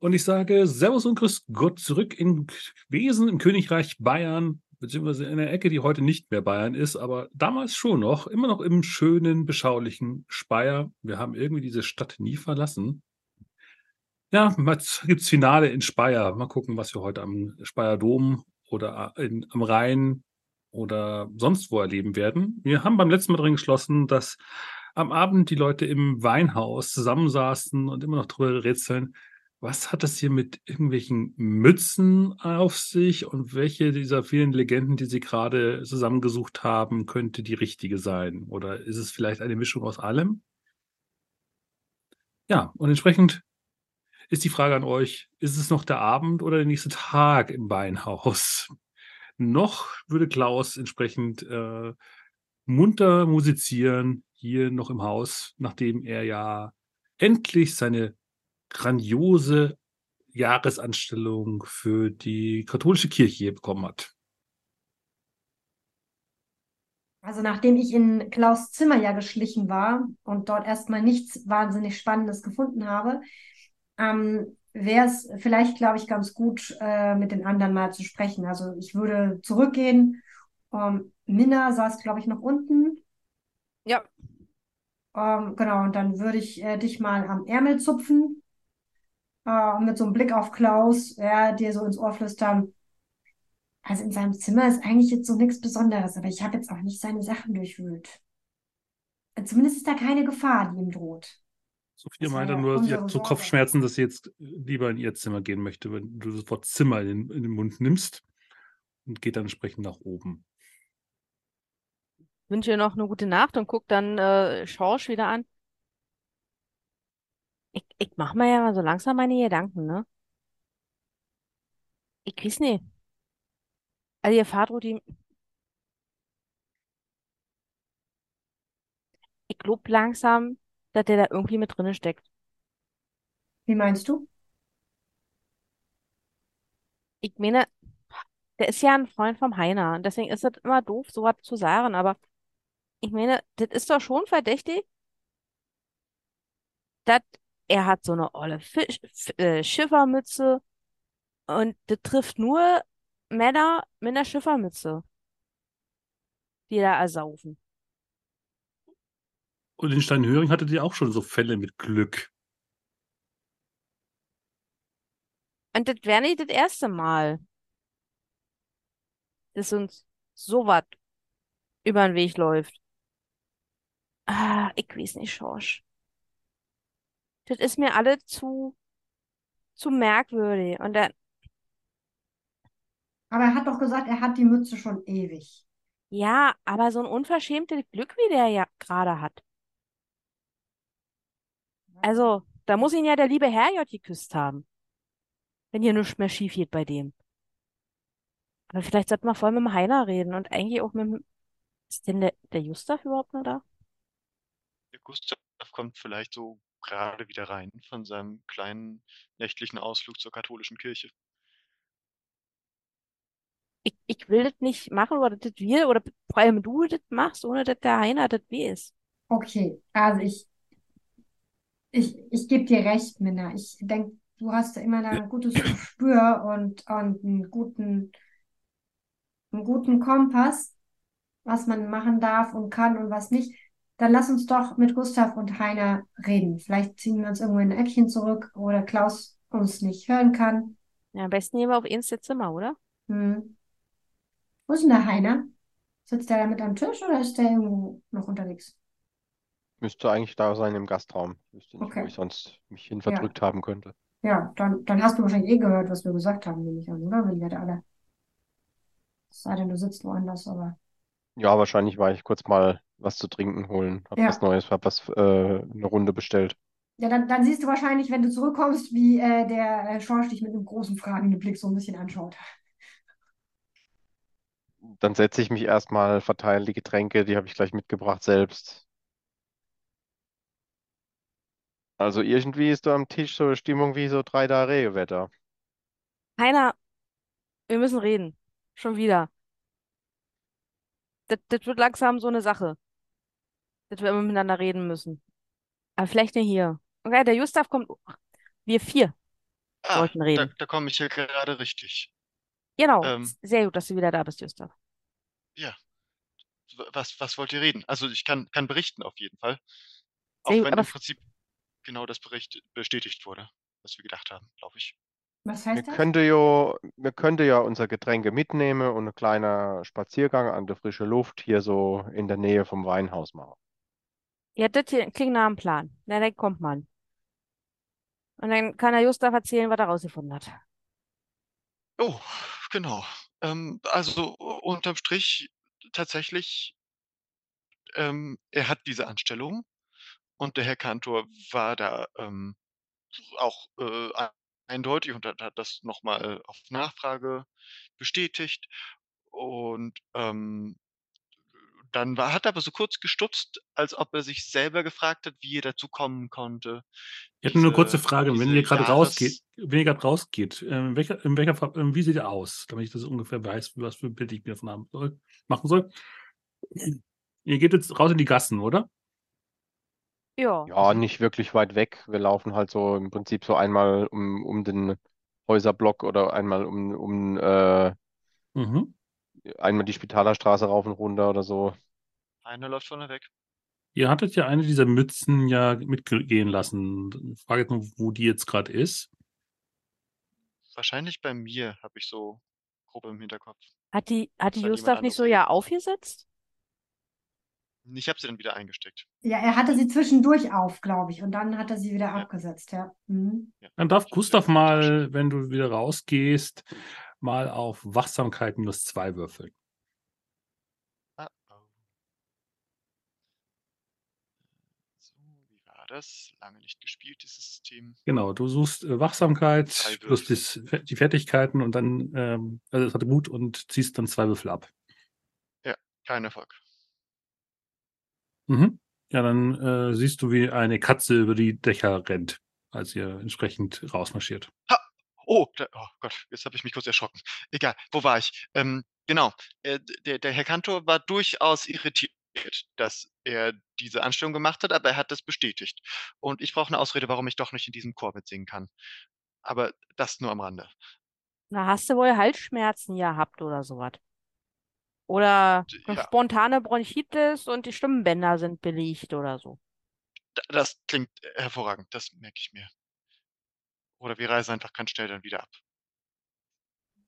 Und ich sage Servus und Grüß Gott zurück in Wesen im Königreich Bayern, beziehungsweise in der Ecke, die heute nicht mehr Bayern ist, aber damals schon noch, immer noch im schönen, beschaulichen Speyer. Wir haben irgendwie diese Stadt nie verlassen. Ja, jetzt gibt's Finale in Speyer. Mal gucken, was wir heute am Speyer Dom oder in, am Rhein oder sonst wo erleben werden. Wir haben beim letzten Mal drin geschlossen, dass am Abend die Leute im Weinhaus zusammensaßen und immer noch drüber rätseln, was hat das hier mit irgendwelchen Mützen auf sich und welche dieser vielen Legenden, die Sie gerade zusammengesucht haben, könnte die richtige sein? Oder ist es vielleicht eine Mischung aus allem? Ja, und entsprechend ist die Frage an euch, ist es noch der Abend oder der nächste Tag im Weinhaus? Noch würde Klaus entsprechend äh, munter musizieren hier noch im Haus, nachdem er ja endlich seine grandiose Jahresanstellung für die katholische Kirche hier bekommen hat. Also nachdem ich in Klaus Zimmer ja geschlichen war und dort erstmal nichts wahnsinnig Spannendes gefunden habe, ähm, wäre es vielleicht, glaube ich, ganz gut, äh, mit den anderen mal zu sprechen. Also ich würde zurückgehen. Ähm, Minna saß, glaube ich, noch unten. Ja. Ähm, genau, und dann würde ich äh, dich mal am Ärmel zupfen äh, und mit so einem Blick auf Klaus, ja, dir so ins Ohr flüstern. Also in seinem Zimmer ist eigentlich jetzt so nichts Besonderes, aber ich habe jetzt auch nicht seine Sachen durchwühlt. Zumindest ist da keine Gefahr, die ihm droht. Sophia meinte nur, sie hat so Kopfschmerzen, dass sie jetzt lieber in ihr Zimmer gehen möchte, wenn du das Wort Zimmer in den, in den Mund nimmst und geht dann entsprechend nach oben. Ich wünsche ihr noch eine gute Nacht und guck dann äh, Schorsch wieder an. Ich, ich mache mir ja mal so langsam meine Gedanken, ne? Ich weiß nicht. Also ihr Vater, die. Ich glaube langsam, dass der da irgendwie mit drinne steckt. Wie meinst du? Ich meine, der ist ja ein Freund vom Heiner. Und deswegen ist das immer doof, so was zu sagen. Aber ich meine, das ist doch schon verdächtig, dass er hat so eine olle Fisch, äh, Schiffermütze und das trifft nur Männer mit einer Schiffermütze, die da ersaufen. Und in Steinhöring hattet ihr auch schon so Fälle mit Glück. Und das wäre nicht das erste Mal, dass uns so was über den Weg läuft. Ah, ich weiß nicht, Schorsch. Das ist mir alle zu, zu merkwürdig. Und dann, Aber er hat doch gesagt, er hat die Mütze schon ewig. ja, aber so ein unverschämtes Glück, wie der ja gerade hat. Also, da muss ihn ja der liebe Herrgott geküsst haben. Wenn hier nichts mehr schief geht bei dem. Aber vielleicht sollten wir vorher mit dem Heiner reden und eigentlich auch mit dem. Ist denn der, der Gustav überhaupt noch da? Der Gustav kommt vielleicht so gerade wieder rein von seinem kleinen nächtlichen Ausflug zur katholischen Kirche. Ich, ich will das nicht machen, oder das wir, oder vor allem du das machst, ohne dass der Heiner das weiß. Okay, also ich, ich, ich gebe dir recht, Minna. Ich denke, du hast da immer da ein gutes Gespür und, und einen guten, einen guten Kompass, was man machen darf und kann und was nicht. Dann lass uns doch mit Gustav und Heiner reden. Vielleicht ziehen wir uns irgendwo in ein Eckchen zurück, wo der Klaus uns nicht hören kann. Ja, am besten gehen wir auf ins Zimmer, oder? Hm. Wo ist denn der Heiner? Sitzt der da mit am Tisch oder ist der irgendwo noch unterwegs? Müsste eigentlich da sein im Gastraum. Ich wüsste nicht, wo Okay. ich sonst mich hin Ja. verdrückt haben könnte. Ja, dann, dann hast du wahrscheinlich eh gehört, was wir gesagt haben, nehme ich an, oder? Wenn wir da alle. Es sei denn, du sitzt woanders, aber. Ja, wahrscheinlich war ich kurz mal was zu trinken holen. Hab Ja. was Neues, hab was, äh, eine Runde bestellt. Ja, dann, dann siehst du wahrscheinlich, wenn du zurückkommst, wie äh, der äh, Schorsch dich mit einem großen fragenden Blick so ein bisschen anschaut. Dann setze ich mich erstmal, verteile die Getränke, die habe ich gleich mitgebracht selbst. Also irgendwie ist da am Tisch so Stimmung wie so drei Tage Regenwetter. Heiner, wir müssen reden. Schon wieder. Das, das wird langsam so eine Sache. Dass wir immer miteinander reden müssen. Aber vielleicht nicht hier. Okay, der Gustav kommt. Wir vier. Ah, sollten da, reden. da komme ich hier gerade richtig. Genau, Ähm, sehr gut, dass du wieder da bist, Gustav. ja, was, was wollt ihr reden? Also ich kann, kann berichten auf jeden Fall. Auch Sehr gut, wenn im Prinzip genau das Bericht bestätigt wurde, was wir gedacht haben, glaube ich. Was Wir heißt das? könnte ja, wir könnte ja unser Getränke mitnehmen und ein kleiner Spaziergang an der frischen Luft hier so in der Nähe vom Weinhaus machen. Ja, das klingt nach einem Plan. Na, dann kommt man. Und dann kann der Gustav erzählen, was er rausgefunden hat. Oh, genau. Ähm, also unterm Strich tatsächlich, ähm, er hat diese Anstellung und der Herr Kantor war da ähm, auch äh, ein- eindeutig und hat, hat das nochmal auf Nachfrage bestätigt. Und ähm, dann war, hat er aber so kurz gestutzt, als ob er sich selber gefragt hat, wie er dazu kommen konnte. Ich hätte nur eine kurze Frage. Wenn ihr gerade rausgeht, wenn ihr gerade rausgeht, in welcher, in welcher, ähm, wie sieht ihr aus? Damit ich das ungefähr weiß, was für ein Bild ich mir davon haben soll, machen soll. Ihr geht jetzt raus in die Gassen, oder? Ja. Ja, nicht wirklich weit weg. Wir laufen halt so im Prinzip so einmal um, um den Häuserblock oder einmal um, um äh, Mhm. Einmal die Spitalerstraße rauf und runter oder so. Einer läuft vorne weg. Ihr hattet ja eine dieser Mützen ja mitgehen lassen. Ich frage jetzt nur, wo die jetzt gerade ist. Wahrscheinlich bei mir habe ich so grob im Hinterkopf. Hat die, hat die jemand Gustav nicht so ja aufgesetzt? Ich habe sie dann wieder eingesteckt. Ja, er hatte sie zwischendurch auf, glaube ich, und dann hat er sie wieder Ja. abgesetzt, ja. Mhm. Ja. Dann darf Gustav mal, wenn du wieder rausgehst, mal auf Wachsamkeit minus zwei würfeln. Ah, oh. So, wie war das? Lange nicht gespielt, dieses System. Genau, du suchst äh, Wachsamkeit plus das, die Fertigkeiten und dann, ähm, also es hat Mut und ziehst dann zwei Würfel ab. Kein Erfolg. Mhm. Ja, dann äh, siehst du, wie eine Katze über die Dächer rennt, als ihr entsprechend rausmarschiert. Oh, oh Gott, jetzt habe ich mich kurz erschrocken. Egal, wo war ich? Ähm, genau, äh, der, der Herr Kantor war durchaus irritiert, dass er diese Anstellung gemacht hat, aber er hat das bestätigt. Und ich brauche eine Ausrede, warum ich doch nicht in diesem Chor mitsingen kann. Aber das nur am Rande. Na, hast du wohl Halsschmerzen gehabt oder sowas? Oder eine Ja, spontane Bronchitis und die Stimmbänder sind belegt oder so. das klingt hervorragend, das merke ich mir. Oder wir reisen einfach ganz schnell dann wieder ab.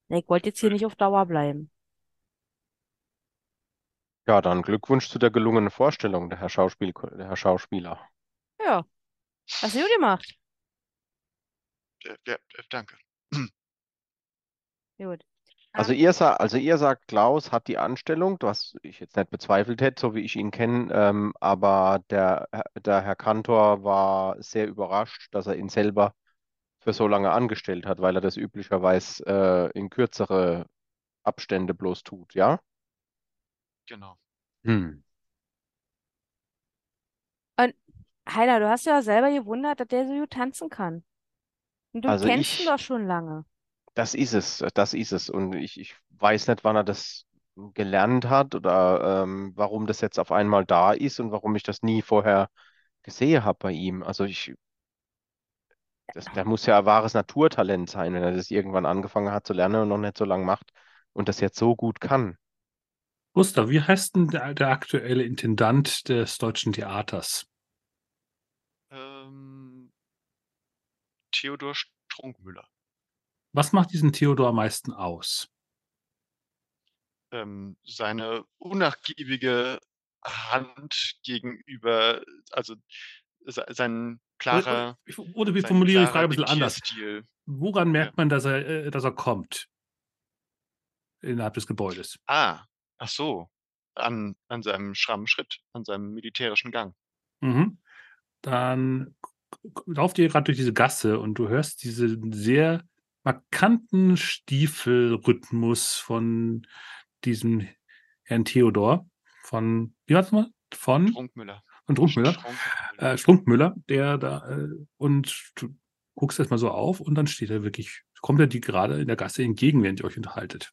Ich wollte jetzt hier nicht auf Dauer bleiben. Ja, dann Glückwunsch zu der gelungenen Vorstellung, der Herr Schauspiel, der Herr Schauspieler. Ja, hast du gut gemacht. Äh, ja, äh, danke. Gut. Also ihr sagt, also ihr sagt, Klaus hat die Anstellung, was ich jetzt nicht bezweifelt hätte, so wie ich ihn kenne, ähm, aber der, der Herr Kantor war sehr überrascht, dass er ihn selber für so lange angestellt hat, weil er das üblicherweise äh, in kürzere Abstände bloß tut, ja? Genau. Hm. Heiler, du hast ja selber gewundert, dass der so gut tanzen kann. Und du Also kennst ihn ich, doch schon lange. das ist es, das ist es. Und ich, ich weiß nicht, wann er das gelernt hat oder ähm, warum das jetzt auf einmal da ist und warum ich das nie vorher gesehen habe bei ihm. Also ich, das, der muss ja ein wahres Naturtalent sein, wenn er das irgendwann angefangen hat zu lernen und noch nicht so lange macht und das jetzt so gut kann. Gustav, wie heißt denn der, der aktuelle Intendant des Deutschen Theaters? Ähm, Theodor Strunkmüller. Was macht diesen Theodor am meisten aus? Ähm, seine unnachgiebige Hand gegenüber, also se sein Klarer, ich- oder wir sein formulieren die Frage ein bisschen anders. Woran Ja. merkt man, dass er, äh, dass er kommt innerhalb des Gebäudes? Ah, ach so. An, an seinem schrammen Schritt, an seinem militärischen Gang. Mhm. Dann lauft ihr gerade durch diese Gasse und du hörst diesen sehr markanten Stiefelrhythmus von diesem Herrn Theodor, von, wie war's mal? Von, Strunkmüller. Von Trunkmüller, Strunkmüller. äh, Strunkmüller, der da, äh, und du guckst erstmal so auf und dann steht er wirklich, kommt er die gerade in der Gasse entgegen, während ihr euch unterhaltet.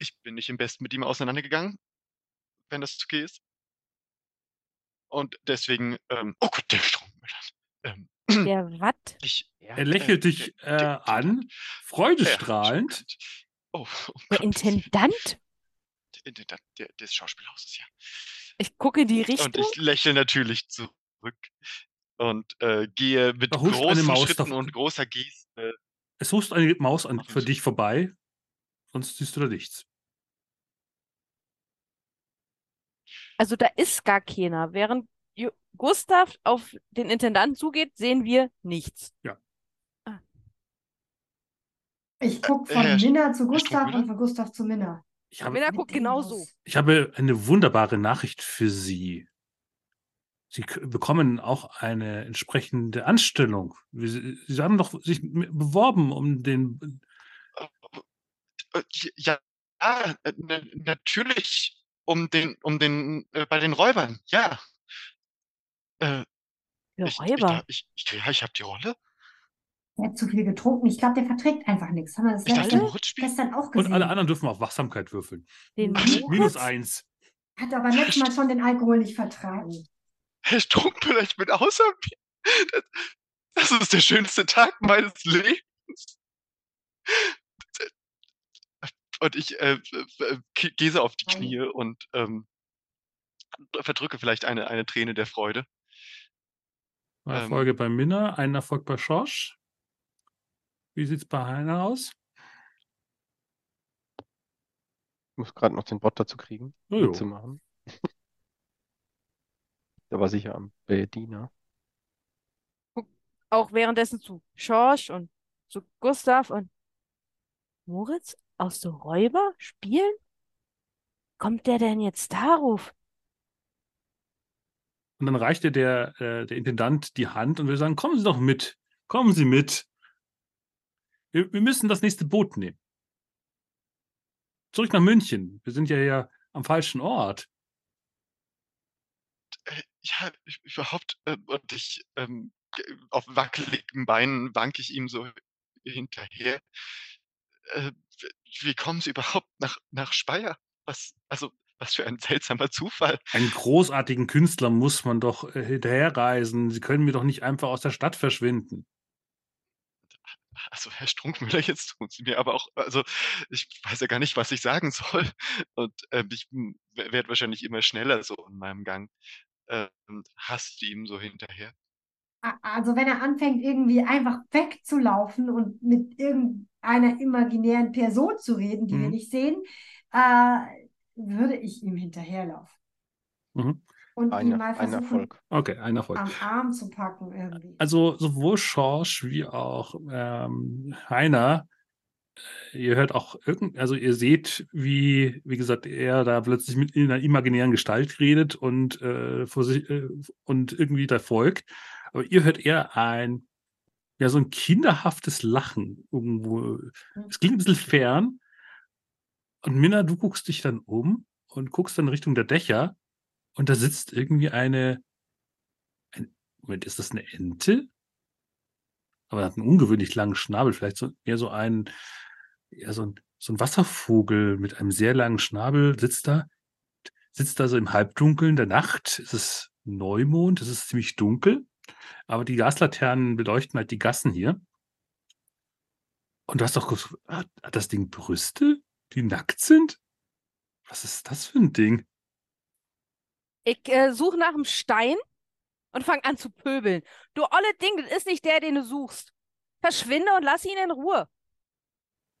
Ich bin nicht im Besten mit ihm auseinandergegangen, wenn das okay ist. Und deswegen, ähm, oh Gott, der Strunkmüller. Ähm, Der Watt? Ich, Er lächelt äh, dich der- äh, der- an, der- freudestrahlend. Oh, oh Der. Intendant? Des Schauspielhauses, ja. Ich gucke in die Und Richtung. ich lächle natürlich zurück und äh, gehe mit huscht großen Maus Schritten davon. und großer Geste. Es hust eine Maus an, für dich vorbei, sonst siehst du da nichts. Also da ist gar keiner. Während Gustav auf den Intendanten zugeht, sehen wir nichts. Ich gucke Äh, von St- Minna zu Gustav und von Gustav zu Minna. Ich habe, Mit guckt genauso. Ich habe eine wunderbare Nachricht für Sie. Sie bekommen auch eine entsprechende Anstellung. Sie, Sie haben doch sich beworben um den. Ja, ja na- natürlich um den, um den, äh, bei den Räubern, ja. Äh, ich, ich, Räuber. ich, ich, ja, ich habe die Rolle. Der hat zu viel getrunken. Ich glaube, der verträgt einfach nichts. Haben wir das Ich letzte spielen. gestern auch Und gesehen. alle anderen dürfen auf Wachsamkeit würfeln. Den? Minus eins. Hat aber letztes Mal schon den Alkohol nicht vertragen. Herr Strunkmüller, ich bin außer mir. Das, das ist der schönste Tag meines Lebens. Und ich äh, äh, äh, gehe so auf die Nein. Knie und ähm, verdrücke vielleicht eine, eine Träne der Freude. Ein Ähm. Erfolge bei Minna, ein Erfolg bei Schorsch. Wie sieht's bei Heiner aus? Ich muss gerade noch den Bot dazu kriegen, Jojo. mitzumachen. Der war sicher am Bediener. Auch währenddessen zu Schorsch und zu Gustav und Moritz aus der Räuber spielen? Kommt der denn jetzt darauf? Und dann reicht dir der, äh, der Intendant die Hand und will sagen, kommen Sie doch mit. Kommen Sie mit. Wir, wir müssen das nächste Boot nehmen. Zurück nach München. Wir sind ja hier am falschen Ort. Äh, ja, ich, überhaupt, äh, und ich ähm, auf wackeligen Beinen wanke ich ihm so hinterher. Äh, wie kommen Sie überhaupt nach, nach Speyer? Was, also, was für ein seltsamer Zufall. Einen großartigen Künstler muss man doch äh, hinterherreisen. Sie können mir doch nicht einfach aus der Stadt verschwinden. Also, Herr Strunkmüller, jetzt tun Sie mir aber auch, also, ich weiß ja gar nicht, was ich sagen soll. Und ähm, ich werde wahrscheinlich immer schneller so in meinem Gang. Ähm, hasst ihm so hinterher. Also wenn er anfängt, irgendwie einfach wegzulaufen und mit irgendeiner imaginären Person zu reden, die wir Mhm. nicht sehen, äh, würde ich ihm hinterherlaufen. Mhm. Und ihn Ein, mal ein versuchen, Erfolg. Okay, ein Erfolg. am Arm zu packen irgendwie. Also sowohl Schorsch wie auch ähm, Heiner, äh, ihr hört auch irgend, also ihr seht, wie, wie gesagt, er da plötzlich mit in einer imaginären Gestalt redet und äh, vor sich äh, und irgendwie da folgt. Aber ihr hört eher ein, ja, so ein kinderhaftes Lachen irgendwo. Es klingt ein bisschen fern. Und Minna, du guckst dich dann um und guckst dann Richtung der Dächer und da sitzt irgendwie eine, ein, Moment, ist das eine Ente? Aber er hat einen ungewöhnlich langen Schnabel, vielleicht so, eher so ein, eher so ein, so ein Wasservogel mit einem sehr langen Schnabel sitzt da, sitzt da so im Halbdunkeln der Nacht. Es ist Neumond, es ist ziemlich dunkel, aber die Gaslaternen beleuchten halt die Gassen hier. Und du hast doch hat das Ding Brüste, die nackt sind? Was ist das für ein Ding? Ich äh, suche nach einem Stein und fange an zu pöbeln. Du olle Ding, das ist nicht der, den du suchst. Verschwinde und lass ihn in Ruhe.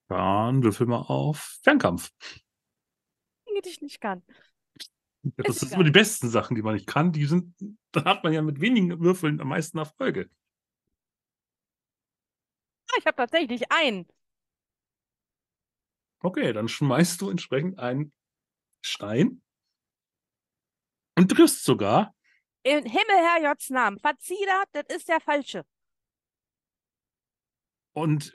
Dann würfel mal auf Fernkampf. Dinge, die ich nicht kann. Ja, das egal. immer die besten Sachen, die man nicht kann. Die sind, da hat man ja mit wenigen Würfeln am meisten Erfolge. Ah, ich habe tatsächlich einen. Okay, dann schmeißt du entsprechend einen Stein und triffst sogar. Im Himmelherrgotts Namen. Verzieh das, das ist der falsche. Und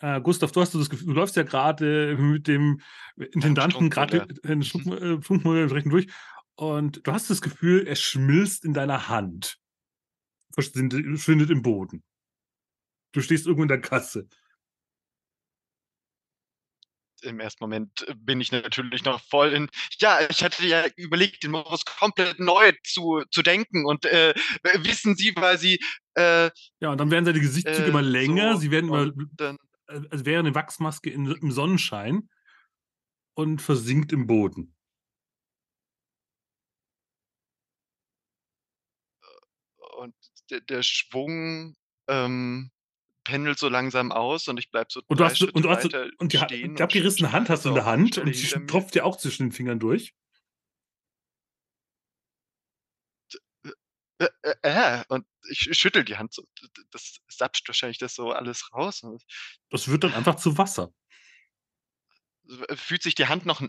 äh, Gustav, du hast das Gefühl, du läufst ja gerade mit dem Intendanten gerade Strunkmüller. in Strunkmüller Strunkmüller entsprechend durch. Und du hast das Gefühl, er schmilzt in deiner Hand. Verschwindet verschwindet im Boden. Du stehst irgendwo in der Kasse. Im ersten Moment äh, bin ich natürlich noch voll in, ja, ich hatte ja überlegt, den Morus komplett neu zu, zu denken und äh, wissen Sie, weil Sie. Äh, ja, und dann werden seine Gesichtszüge äh, immer länger, so, sie werden immer, dann, äh, als wäre eine Wachsmaske in, im Sonnenschein und versinkt im Boden. und der, der Schwung ähm, pendelt so langsam aus und ich bleibe so Und du hast, und du hast, und die, stehen die abgerissene Hand hast du in der Hand und die tropft dir auch zwischen den Fingern durch. Äh, äh, äh, und ich schüttel die Hand so. Das sapscht wahrscheinlich das so alles raus. Das wird dann einfach zu Wasser. es- äh, Fühlt sich die Hand noch,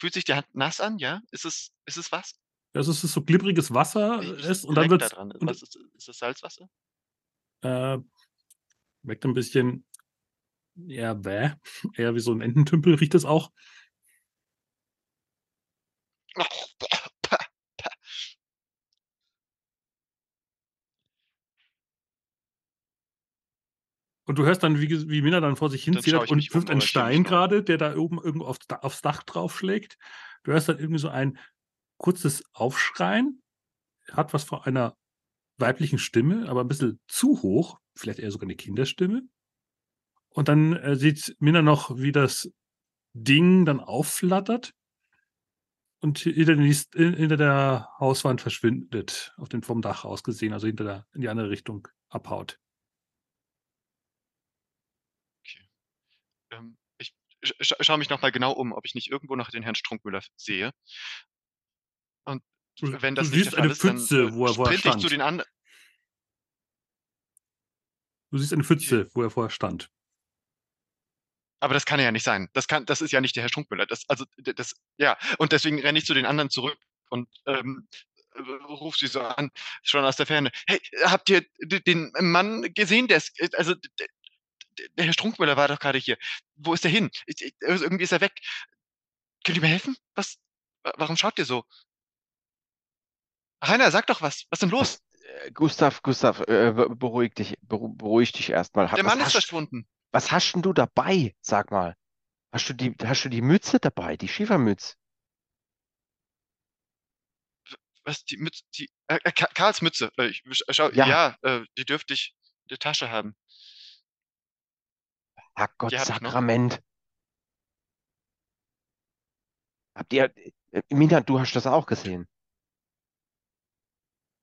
fühlt sich die Hand nass an? Ja? Ist es, ist es was? Das ist so glibbriges Wasser Ich, ist und dann wird da dran. und Was ist, ist das Salzwasser? äh, weckt ein bisschen, ja, bäh, eher wie so ein Ententümpel riecht es auch. Und du hörst dann, wie, wie Minna dann vor sich hin ich und um, wirft einen Stein gerade, der da oben irgendwo aufs, Da- aufs Dach draufschlägt. Du hörst dann irgendwie so ein kurzes Aufschreien. Hat was von einer weiblichen Stimme, aber ein bisschen zu hoch. Vielleicht eher sogar eine Kinderstimme. Und dann äh, sieht Minna noch, wie das Ding dann aufflattert und hinter, den hinter der Hauswand verschwindet, auf den vom Dach aus gesehen, also hinter der, in die andere Richtung abhaut. Ähm, ich sch sch schaue mich nochmal genau um, ob ich nicht irgendwo noch den Herrn Strunkmüller sehe. Du, wenn du das nicht siehst eine ist, Pfütze, äh, wo er vorher ich zu stand. den. Du siehst eine Pfütze, wo er vorher stand. Aber das kann ja nicht sein. Das kann, das ist ja nicht der Herr Strunkmüller. Das, also, das, ja. Und deswegen renne ich zu den anderen zurück und ähm, äh, ruf sie so an, schon aus der Ferne. Hey, habt ihr den Mann gesehen? Der ist, äh, also, der Herr Strunkmüller war doch gerade hier. Wo ist er hin? Ich, ich, irgendwie ist er weg. Könnt ihr mir helfen? Was? wa- Warum schaut ihr so? Rainer, sag doch was. Was ist denn los? Äh, Gustav, Gustav, äh, be- beruhig dich, beru beruhig dich erstmal. Der Was Mann ist hast, verschwunden. was hast denn du dabei? Sag mal. Hast du die, hast du die Mütze dabei, die Schiefermütze? Was, die Mütze, die, äh, äh, Ka- Karls Mütze. Ich, sch- schau, Ja. ja, äh, die dürfte ich in der Tasche haben. Herrgott, Die hab. Sakrament. Habt ihr, Mina, du hast das auch gesehen.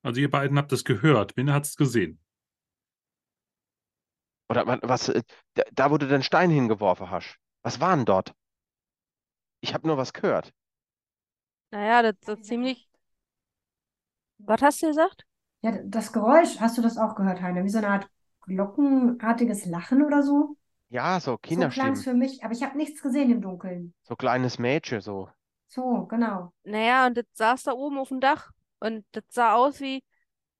Also ihr beiden habt es gehört. Minna hat es gesehen. Oder wa- was, äh, da, da wo du den Stein hingeworfen hast. Was war denn dort? Ich habe nur was gehört. Naja, das, das ziemlich. Was hast du gesagt? Ja, das Geräusch, hast du das auch gehört, Heiner? Wie so eine Art glockenartiges Lachen oder so? Ja, so So klang Kinderstimmen. es für mich, aber ich habe nichts gesehen im Dunkeln. So kleines Mädchen, so. So, genau. Naja, und das saß da oben auf dem Dach. Und das sah aus wie,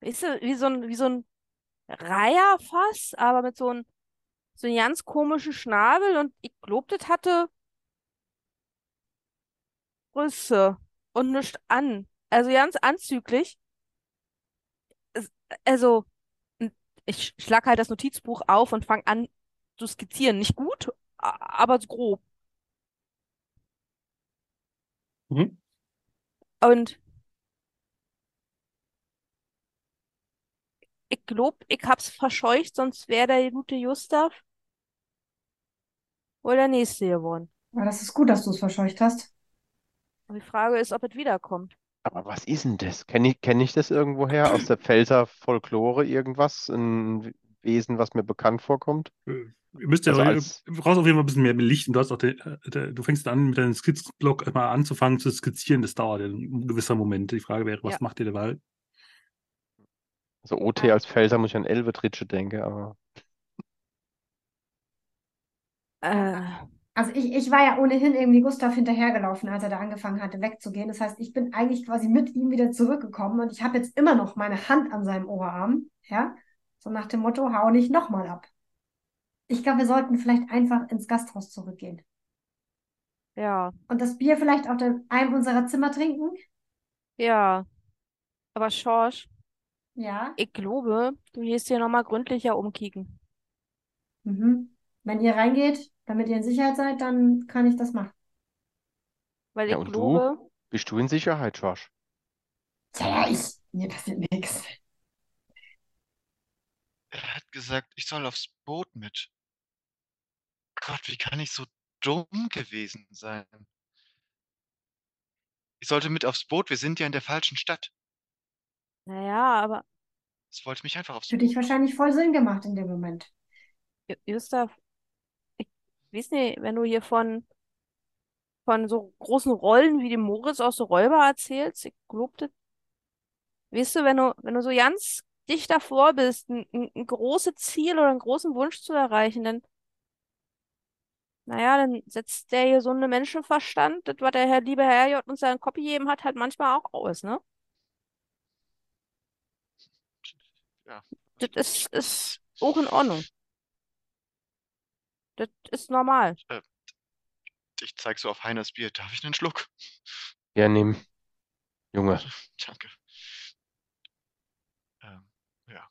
weißt du, wie so ein, wie so ein Reiherfass, aber mit so einem, so einem ganz komischen Schnabel. Und ich glaub, das hatte Rüsse und nichts an. Also ganz anzüglich. Also, ich schlag halt das Notizbuch auf und fange an zu skizzieren. Nicht gut, aber so grob. Mhm. Und ich glaub, ich hab's verscheucht, sonst wäre der gute Gustav wohl der nächste geworden. Aber das ist gut, dass du es verscheucht hast. Und die Frage ist, ob es wiederkommt. Aber was ist denn das? Kenne ich, kenn ich das irgendwoher aus der Pfälzer Folklore irgendwas? Ein Wesen, was mir bekannt vorkommt? Äh, Ihr müsst ja, Also als- brauchst auf jeden Fall ein bisschen mehr Licht und du hast auch den, äh, der, du fängst an, mit deinem Skizblock mal anzufangen zu skizzieren. Das dauert ja ein gewisser Moment. Die Frage wäre, was Ja. macht ihr dabei? Also OT als Pfälzer muss ich an Elbetritsche denken, aber Äh, Also ich, ich war ja ohnehin irgendwie Gustav hinterhergelaufen, als er da angefangen hatte wegzugehen. Das heißt, ich bin eigentlich quasi mit ihm wieder zurückgekommen und ich habe jetzt immer noch meine Hand an seinem Oberarm. Ja, so nach dem Motto, hau nicht nochmal ab. Ich glaube, wir sollten vielleicht einfach ins Gasthaus zurückgehen ja, und das Bier vielleicht auf einem unserer Zimmer trinken. ja. Aber Schorsch, Ja. ich glaube, du gehst hier nochmal gründlicher umkicken. Mhm. Wenn ihr reingeht, damit ihr in Sicherheit seid, dann kann ich das machen. Weil Ja, ich und du? glaube, Bist du in Sicherheit, Josh? Ja, ich, mir passiert nichts. Er hat gesagt, ich soll aufs Boot mit. Gott, wie kann ich so dumm gewesen sein? Ich sollte mit aufs Boot, wir sind ja in der falschen Stadt. Naja, aber Es wollte mich einfach aufs Für dich wahrscheinlich voll Sinn gemacht in dem Moment. Ju- Gustav, ich weiß nicht, wenn du hier von, von so großen Rollen wie dem Moritz aus der Räuber erzählst, ich glaube, das, weißt du, wenn du, wenn du so ganz dicht davor bist, ein, ein, ein großes Ziel oder einen großen Wunsch zu erreichen, dann, naja, dann setzt der hier so einen Menschenverstand, das, was der Herr, liebe Herr J. uns seinen Kopf gegeben hat, halt manchmal auch aus, ne? Ja, Das ist, ist auch in Ordnung. Das ist normal. ich zeig so auf Heiners Bier. Darf ich einen Schluck? Ja, nimm. Junge. Danke. Ähm, ja,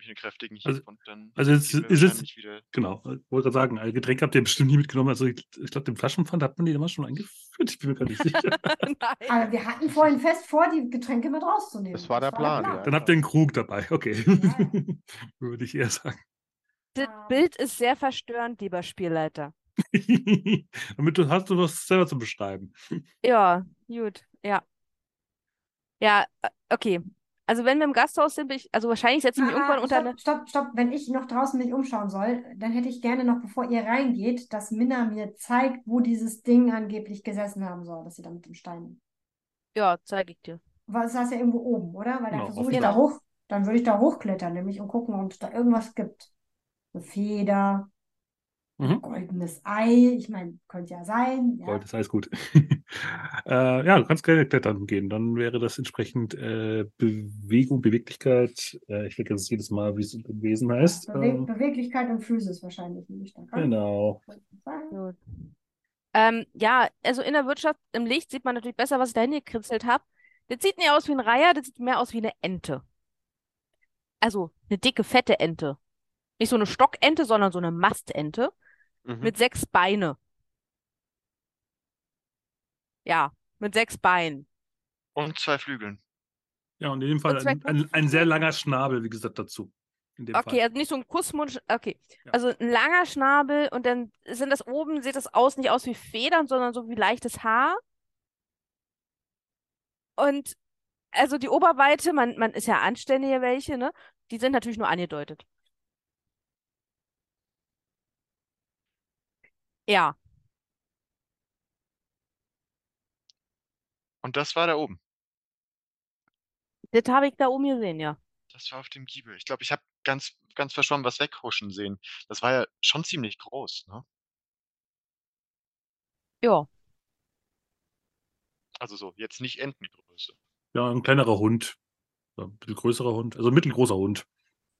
dann nehme ich einen kräftigen Hieb Also- und dann also ist es- wahrscheinlich wieder. Genau, ich wollte gerade sagen, ein Getränk habt ihr bestimmt nie mitgenommen. Also ich, ich glaube, den Flaschenpfand hat man die damals schon eingeführt. Ich bin mir gar nicht sicher. Aber wir hatten vorhin fest vor, die Getränke mit rauszunehmen. Das war der Plan, ja. Dann habt ihr einen Krug dabei, okay. Ja. Würde ich eher sagen. Das. Bild ist sehr verstörend, lieber Spielleiter. Damit du hast du was selber zu beschreiben. Ja, gut, ja. Ja, äh, okay. Also wenn wir im Gasthaus sind, bin ich, also wahrscheinlich setze ich mich Ah, irgendwann unter eine. stopp, stopp, stopp. Wenn ich noch draußen mich umschauen soll, dann hätte ich gerne noch, bevor ihr reingeht, dass Minna mir zeigt, wo dieses Ding angeblich gesessen haben soll, dass sie da mit dem Stein. Ja, zeige ich dir. Weil es saß ja irgendwo oben, oder? Weil dann Genau, versuche ich da hoch, dann würde ich da hochklettern, nämlich und gucken, ob es da irgendwas gibt. Eine Feder, Mhm. goldenes Ei. Ich meine, könnte ja sein. Ja. Gold ist alles gut. Äh, ja, du kannst gerne klettern gehen. Dann wäre das entsprechend äh, Bewegung, Beweglichkeit. Äh, ich vergesse es jedes Mal, wie es gewesen heißt. Bewe Äh, Beweglichkeit und Physis wahrscheinlich rein. genau. Ähm, ja, also in der Wirtschaft, im Licht sieht man natürlich besser, was ich da hingekritzelt habe. Das sieht nicht aus wie ein Reiher, das sieht mehr aus wie eine Ente. Also eine dicke, fette Ente. Nicht so eine Stockente, sondern so eine Mastente Mhm. mit sechs Beine. Ja, mit sechs Beinen. Und zwei Flügeln. Ja, und in dem Fall ein, ein, ein sehr langer Schnabel, wie gesagt, dazu. In dem Okay, Fall. also nicht so ein Kussmund. Okay. Ja. Also ein langer Schnabel und dann sind das oben, sieht das aus nicht aus wie Federn, sondern so wie leichtes Haar. Und also die Oberweite, man, man ist ja anständige welche, ne? Die sind natürlich nur angedeutet. Ja, Und das war da oben. das habe ich da oben gesehen, ja. Das war auf dem Giebel. Ich glaube, ich habe ganz, ganz verschwommen was weghuschen sehen. Das war ja schon ziemlich groß, ne? Ja. Also so, jetzt nicht Entengröße. Ja, ein kleinerer Hund. Ein bisschen größerer Hund. Also mittelgroßer Hund.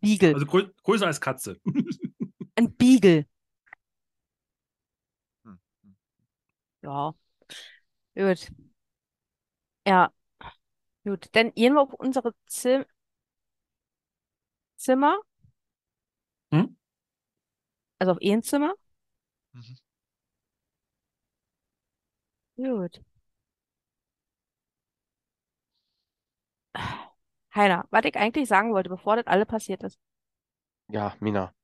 Beagle. Also grö größer als Katze. Ein Beagle. Hm, hm. Ja. Gut. Ja. Gut. Dann gehen wir auf unsere Zim Zimmer. Hm? Also auf ein Zimmer. Mhm. Gut. Heiner, was ich eigentlich sagen wollte, bevor das alle passiert ist. Ja, Mina.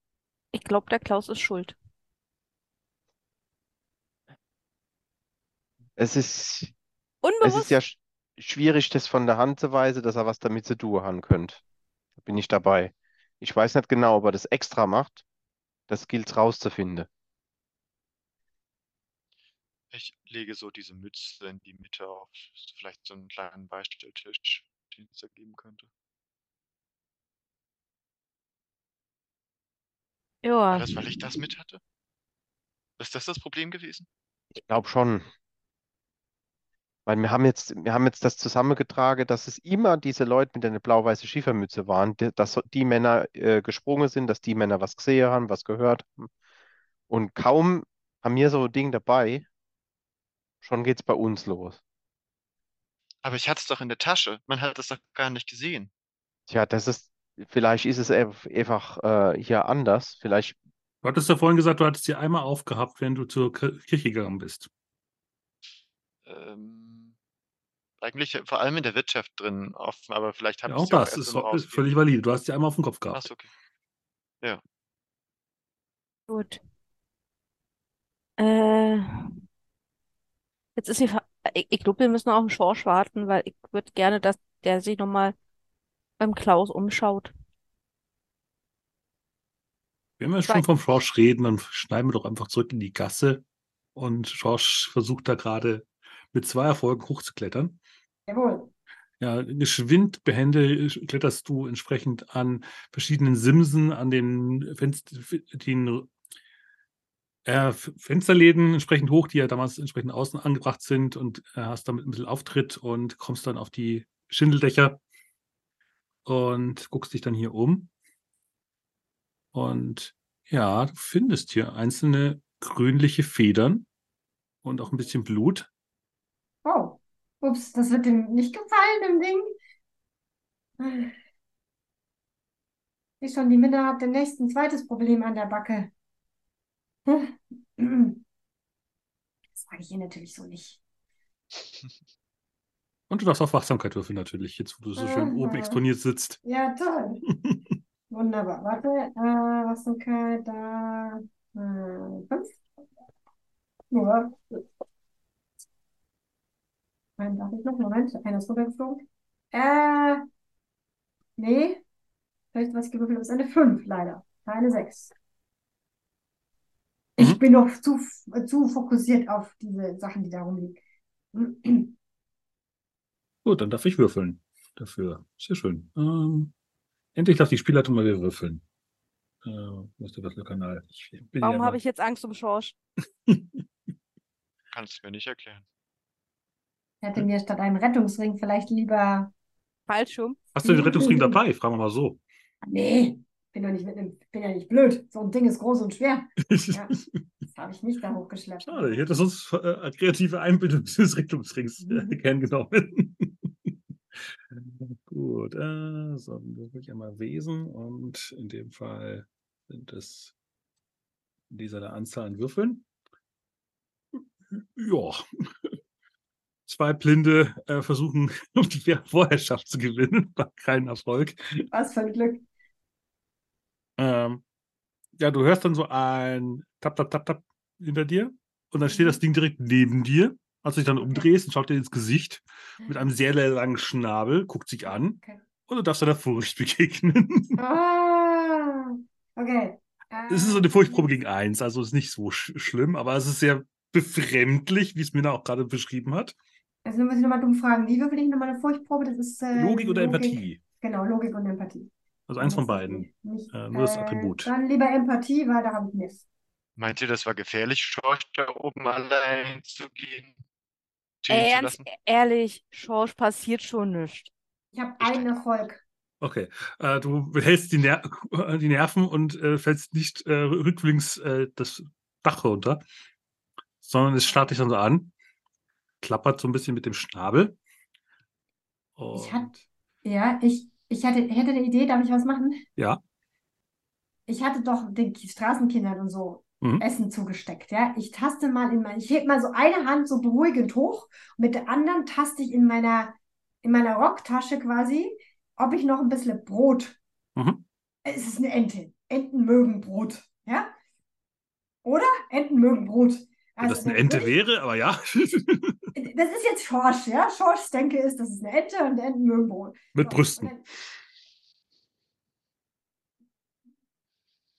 Ich glaube, der Klaus ist schuld. Es ist, es ist Unbewusst. ja sch schwierig, das von der Hand zu weisen, dass er was damit zu tun haben könnte. Da bin ich dabei. Ich weiß nicht genau, ob er das extra macht. Das gilt rauszufinden. Ich lege so diese Mütze in die Mitte auf vielleicht so einen kleinen Beistelltisch, den es da geben könnte. Ja. War das, weil ich das mit hatte? Ist das das Problem gewesen? Ich glaube schon. Weil wir haben jetzt, wir haben jetzt das zusammengetragen, dass es immer diese Leute mit einer blau-weißen Schiefermütze waren, die, dass die Männer äh, gesprungen sind, dass die Männer was gesehen haben, was gehört haben. Und kaum haben wir so ein Ding dabei, schon geht's bei uns los. Aber ich hatte es doch in der Tasche. Man hat es doch gar nicht gesehen. Tja, das ist, vielleicht ist es einfach äh, hier anders. Vielleicht Du hattest ja vorhin gesagt, du hattest sie einmal aufgehabt, wenn du zur Kir- Kirche gegangen bist. Ähm, eigentlich vor allem in der Wirtschaft drin offen, aber vielleicht habe Ja, auch auch das erst ist, ist völlig valide. Du hast sie einmal auf den Kopf gehabt. Achso, okay. Gut. Äh, jetzt ist die Fra ich, ich glaube, wir müssen auf den Schorsch warten, weil ich würde gerne, dass der sich nochmal beim Klaus umschaut. Wenn wir schon vom Schorsch reden, dann schneiden wir doch einfach zurück in die Gasse. Und Schorsch versucht da gerade mit zwei Erfolgen hochzuklettern. Jawohl. Ja, geschwind behende kletterst du entsprechend an verschiedenen Simsen, an den, Fenster, den äh, Fensterläden entsprechend hoch, die ja damals entsprechend außen angebracht sind und äh, hast damit ein bisschen Auftritt und kommst dann auf die Schindeldächer und guckst dich dann hier um. Und ja, du findest hier einzelne grünliche Federn und auch ein bisschen Blut. Ups, das wird dem nicht gefallen, dem Ding. Wie schon, die Minna hat demnächst ein zweites Problem an der Backe. Das sage ich ihr natürlich so nicht. Und du darfst auf Wachsamkeit würfeln natürlich, jetzt wo du so schön oben Aha. exponiert sitzt. Ja, toll. Wunderbar. Warte, äh, Wachsamkeit da. Äh, fünf. Nur. Einen darf ich noch. Moment, einer ist runtergeflogen. Äh, nee. Vielleicht was ich gewürfelt habe, ist eine fünf, leider. Keine sechs. Ich Mhm. bin noch zu, zu fokussiert auf diese Sachen, die da rumliegen. Gut, dann darf ich würfeln dafür. Sehr schön. Ähm, endlich darf die Spielleitung mal wieder würfeln. Äh, wo ist der Würfelkanal? Ich bin Warum ja habe ich jetzt Angst um Schorsch? Kannst du mir nicht erklären. Hätte mir statt einem Rettungsring vielleicht lieber. Fallschirm? Hast du den Rettungsring dabei? Fragen wir mal so. Nee, bin doch nicht mit einem, bin ja nicht blöd. So ein Ding ist groß und schwer. Ja. Das habe ich nicht da hochgeschleppt. Schade, ich hätte sonst äh, kreative Einbildung des Rettungsrings äh, Mhm. gern genommen. Gut, äh, so, dann würfel ich einmal Wesen und in dem Fall sind es dieser Anzahl an Würfeln. Ja. Zwei Blinde äh, versuchen, um die Vorherrschaft zu gewinnen. War kein Erfolg. Was für ein Glück. Ähm, ja, du hörst dann so ein Tap, Tap, Tap, Tap hinter dir und dann steht das Ding direkt neben dir. Als du dich dann umdrehst und schaut dir ins Gesicht mit einem sehr langen Schnabel, guckt sich an Okay. und du darfst deiner Furcht begegnen. Ah, okay. Es ist so eine Furchtprobe gegen eins, also ist nicht so sch schlimm, aber es ist sehr befremdlich, wie es Mina auch gerade beschrieben hat. Also muss ich nochmal dumm fragen. Wie würfel ich nochmal eine Furchtprobe? Das ist äh, Logik oder Logik. Empathie? Genau, Logik und Empathie. Also eins von Das ist beiden. nicht- Äh, nur das äh, Attribut. Dann lieber Empathie, weil da habe ich Mist. Meint ihr, das war gefährlich, Schorsch da oben allein zu gehen? Ey, zu ganz ehrlich, Schorsch passiert schon nichts. Ich habe einen Erfolg. Okay, äh, du hältst die, Ner die Nerven und äh, fällst nicht äh, rücklings äh, das Dach runter, sondern es starrt dich dann so an, klappert so ein bisschen mit dem Schnabel. Ich hab- Und Ja, ich, ich hatte, ich hätte eine Idee, darf ich was machen? ja, Ich hatte doch den Straßenkindern und so Mhm. Essen zugesteckt, ja. Ich taste mal in mein, ich heb mal so eine Hand so beruhigend hoch, mit der anderen taste ich in meiner, in meiner Rocktasche quasi, ob ich noch ein bisschen Brot. Mhm. Es ist eine Ente. Enten mögen Brot, ja? Oder? Enten mögen Brot. Wenn Also, das eine Ente wäre, aber ja, Das ist jetzt Schorsch, ja? Schorschs Denke ist, das ist eine Ente und Enten mögen Brot. mit So, Brüsten.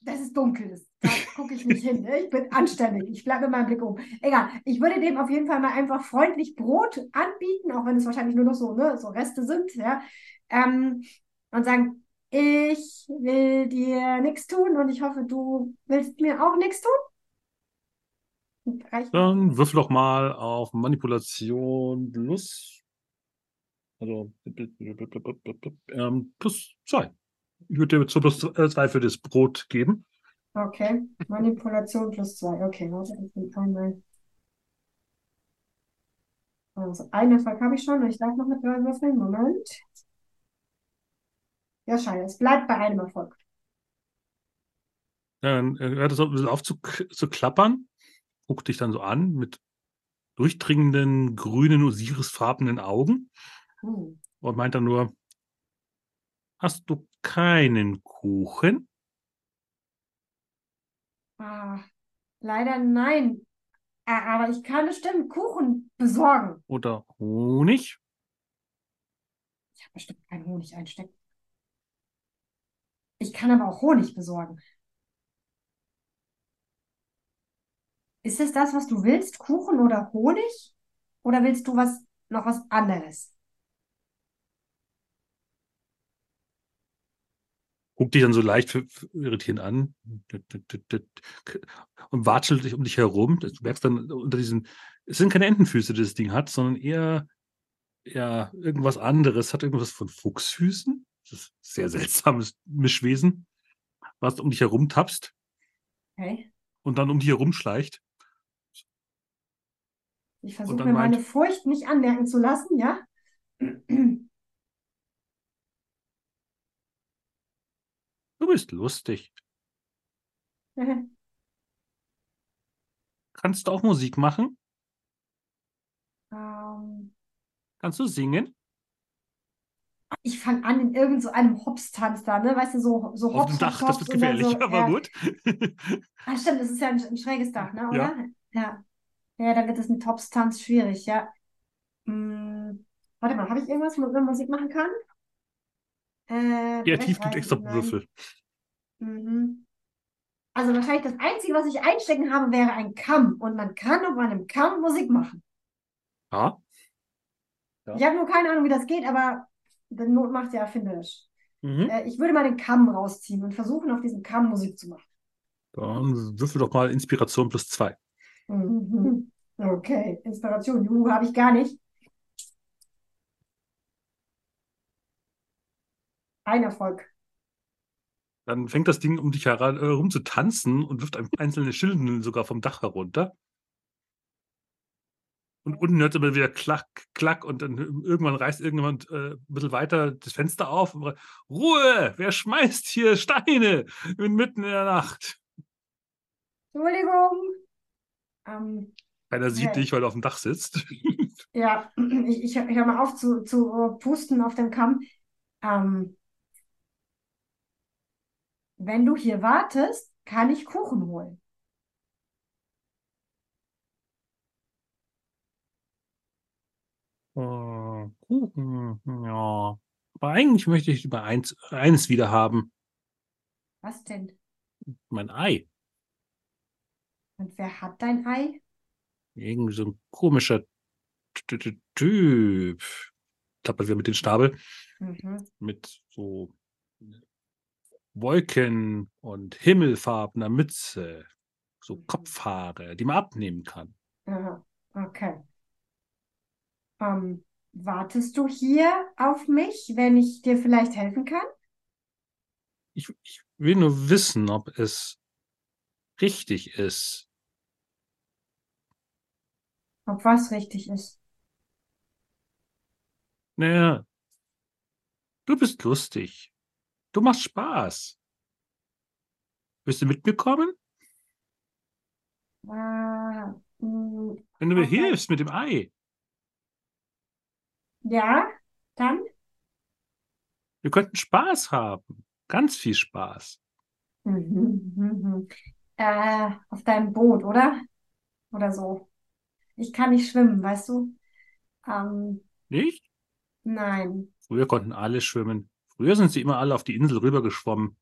Das ist dunkel. Da gucke ich nicht hin. Ne? Ich bin anständig. Ich bleibe mit meinem Blick um. Egal. Ich würde dem auf jeden Fall mal einfach freundlich Brot anbieten, auch wenn es wahrscheinlich nur noch so, ne, so Reste sind, ja. Ähm, und sagen, ich will dir nichts tun und ich hoffe, du willst mir auch nichts tun. Reicht. Dann würfel doch mal auf Manipulation plus. Also ähm, plus zwei. Ich würde dir so plus äh, zwei für das Brot geben. Okay. Manipulation plus zwei. Okay, warte, ich will einmal. Also, einen Erfolg habe ich schon und ich darf noch mit drei würfeln. Moment. Ja, schade, es bleibt bei einem Erfolg. Dann äh, hört es ein bisschen auf zu, zu klappern, guckt dich dann so an mit durchdringenden, grünen, osirisfarbenen Augen Hm. und meint dann nur, hast du keinen Kuchen? Ah, leider nein. Aber ich kann bestimmt Kuchen besorgen. Oder Honig? Ich habe bestimmt keinen Honig einstecken. Ich kann aber auch Honig besorgen. Ist es das, was du willst? Kuchen oder Honig? Oder willst du was, noch was anderes? Guckt dich dann so leicht irritierend an und watschelt dich um dich herum. Du merkst dann unter diesen, es sind keine Entenfüße, die das Ding hat, sondern eher ja, irgendwas anderes. Hat irgendwas von Fuchsfüßen. Das ist ein sehr seltsames Mischwesen, was um dich herum tappst Okay. und dann um dich herum schleicht. Ich versuche mir meine Furcht nicht anmerken zu lassen, ja? Du bist lustig. Kannst du auch Musik machen? Ähm, Kannst du singen? ich fange an in irgend so einem Hopstanz da, ne? Weißt du, so, so Auf Hops, dem Dach, Hops, das wird gefährlich, so, aber ja. gut. Ah, stimmt, das ist ja ein, ein schräges Dach, ne? Oder? Ja. Ja, dann wird es mit Hopstanz schwierig, ja. Hm, warte mal, habe ich irgendwas, wo man Musik machen kann? Äh, Kreativ gibt extra. Würfel. Mhm. Also wahrscheinlich das Einzige, was ich einstecken habe, wäre ein Kamm. Und man kann auf einem Kamm Musik machen. Ja. Ja. Ich habe nur keine Ahnung, wie das geht, aber die Not macht ja erfinderisch. Mhm. Äh, ich würde mal den Kamm rausziehen und versuchen, auf diesem Kamm Musik zu machen. Dann würfel doch mal Inspiration plus zwei. Mhm. Okay, Inspiration. Juhu, habe ich gar nicht. Ein Erfolg. Dann fängt das Ding um dich heran, äh, herum zu tanzen und wirft ein- einzelne Schilden sogar vom Dach herunter. Und unten hört es immer wieder klack, klack und dann irgendwann reißt irgendjemand äh, ein bisschen weiter das Fenster auf und sagt, Ruhe! Wer schmeißt hier Steine mitten in der Nacht? Entschuldigung. Ähm, Keiner sieht Okay. dich, weil du auf dem Dach sitzt. ja, ich, ich, ich höre mal auf zu, zu pusten auf dem Kamm. Ähm, wenn du hier wartest, kann ich Kuchen holen. Oh, Kuchen, ja. Aber eigentlich möchte ich lieber eins, eines wieder haben. Was denn? Mein Ei. Und wer hat dein Ei? Irgendwie so ein komischer Typ. Tappert wieder mit den Schnabel. Mhm. Mit so Wolken und himmelfarbener Mütze. So Kopfhaare, die man abnehmen kann. Aha, okay. Ähm, wartest du hier auf mich, wenn ich dir vielleicht helfen kann? Ich, ich will nur wissen, ob es richtig ist. Ob was richtig ist. Naja, du bist lustig. Du machst Spaß. Willst du mit mir kommen? Ah, mh, Wenn du mir Okay. hilfst mit dem Ei. ja, dann? Wir könnten Spaß haben. Ganz viel Spaß. Mhm, mhm, mhm. Äh, auf deinem Boot, oder? Oder so. Ich kann nicht schwimmen, weißt du? Ähm, Nicht? nein. Früher konnten alle schwimmen. Früher sind sie immer alle auf die Insel rübergeschwommen.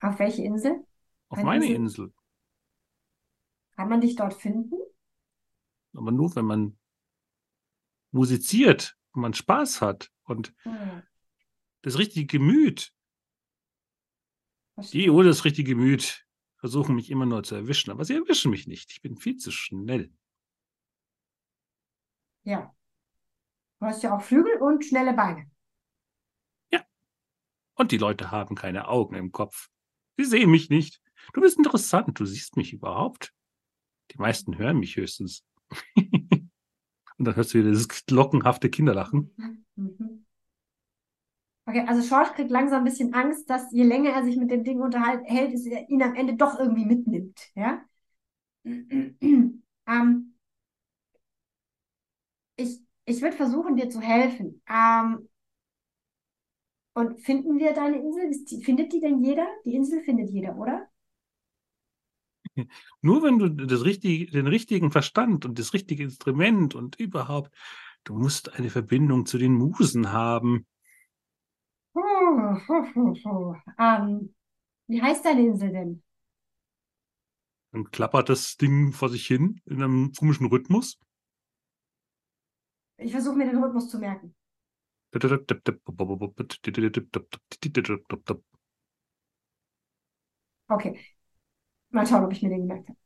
Auf welche Insel? Auf Eine meine Insel? Insel. Kann man dich dort finden? Aber nur, wenn man musiziert und man Spaß hat und Hm, das richtige Gemüt. Die verstehe. ohne das richtige Gemüt versuchen mich immer nur zu erwischen, aber sie erwischen mich nicht. Ich bin viel zu schnell. Ja. Du hast ja auch Flügel und schnelle Beine. Und die Leute haben keine Augen im Kopf. Sie sehen mich nicht. Du bist interessant, du siehst mich überhaupt. Die meisten hören mich höchstens. Und dann hörst du wieder dieses glockenhafte Kinderlachen. Mhm. Okay, also Schorsch kriegt langsam ein bisschen Angst, dass je länger er sich mit dem Ding unterhält, es ihn am Ende doch irgendwie mitnimmt. Ja? ähm, ich ich würde versuchen, dir zu helfen. Ähm, und finden wir deine Insel? Findet die denn jeder? Die Insel findet jeder, oder? Nur wenn du das richtige, den richtigen Verstand und das richtige Instrument und überhaupt, du musst eine Verbindung zu den Musen haben. Ähm, wie heißt deine Insel denn? Dann klappert das Ding vor sich hin in einem komischen Rhythmus. Ich versuche mir den Rhythmus zu merken. Okay. Mal schauen, ob ich mir den gemerkt habe.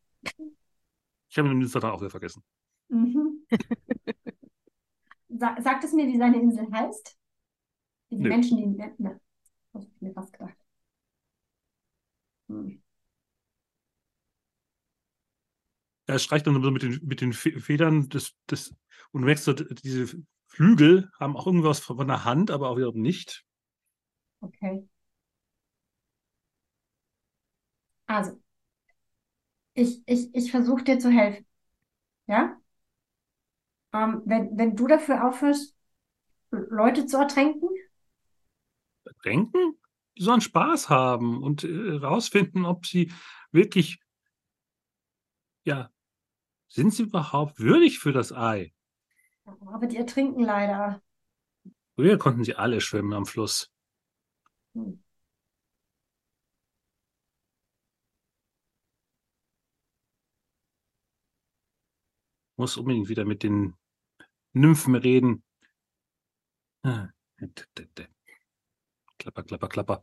Ich habe den Instagram auch wieder vergessen. Mhm. Sa sagt es mir, wie seine Insel heißt? Die Nö. Menschen, die. Ne, ne. Hab ich mir fast gedacht. Hm. Er streicht dann so mit den, mit den Fe- Federn des, des, und du merkst, so, diese Flügel haben auch irgendwas von der Hand, aber auch wiederum nicht. Okay. Also, ich, ich, ich versuche dir zu helfen. Ja? Ähm, wenn, wenn du dafür aufhörst, Leute zu ertränken, Tränken? Die sollen Spaß haben und äh, rausfinden, ob sie wirklich, ja, sind sie überhaupt würdig für das Ei? aber die ertrinken leider. Früher konnten sie alle schwimmen am Fluss. Hm. Muss unbedingt wieder mit den Nymphen reden. Ah, Klapper, klapper, klapper.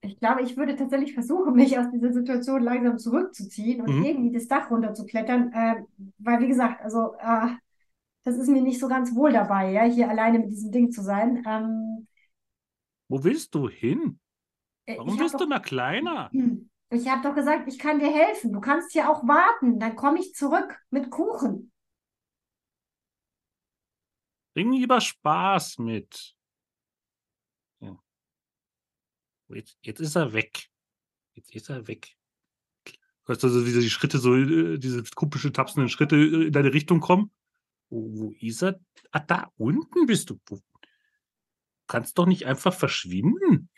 Ich glaube, ich würde tatsächlich versuchen, mich aus dieser Situation langsam zurückzuziehen und Mhm. irgendwie das Dach runterzuklettern, äh, weil, wie gesagt, also äh, das ist mir nicht so ganz wohl dabei, ja, hier alleine mit diesem Ding zu sein. Ähm, Wo willst du hin? äh, Warum wirst du immer kleiner? Hm. ich habe doch gesagt, ich kann dir helfen. Du kannst hier auch warten, dann komme ich zurück mit Kuchen. Bring lieber Spaß mit. Ja. Jetzt, jetzt ist er weg. Jetzt ist er weg. Du hörst also, wie die Schritte so, äh, diese komische tapsenden Schritte äh, in deine Richtung kommen. Wo, wo ist er? Ah, da unten bist du. Wo, kannst doch nicht einfach verschwinden.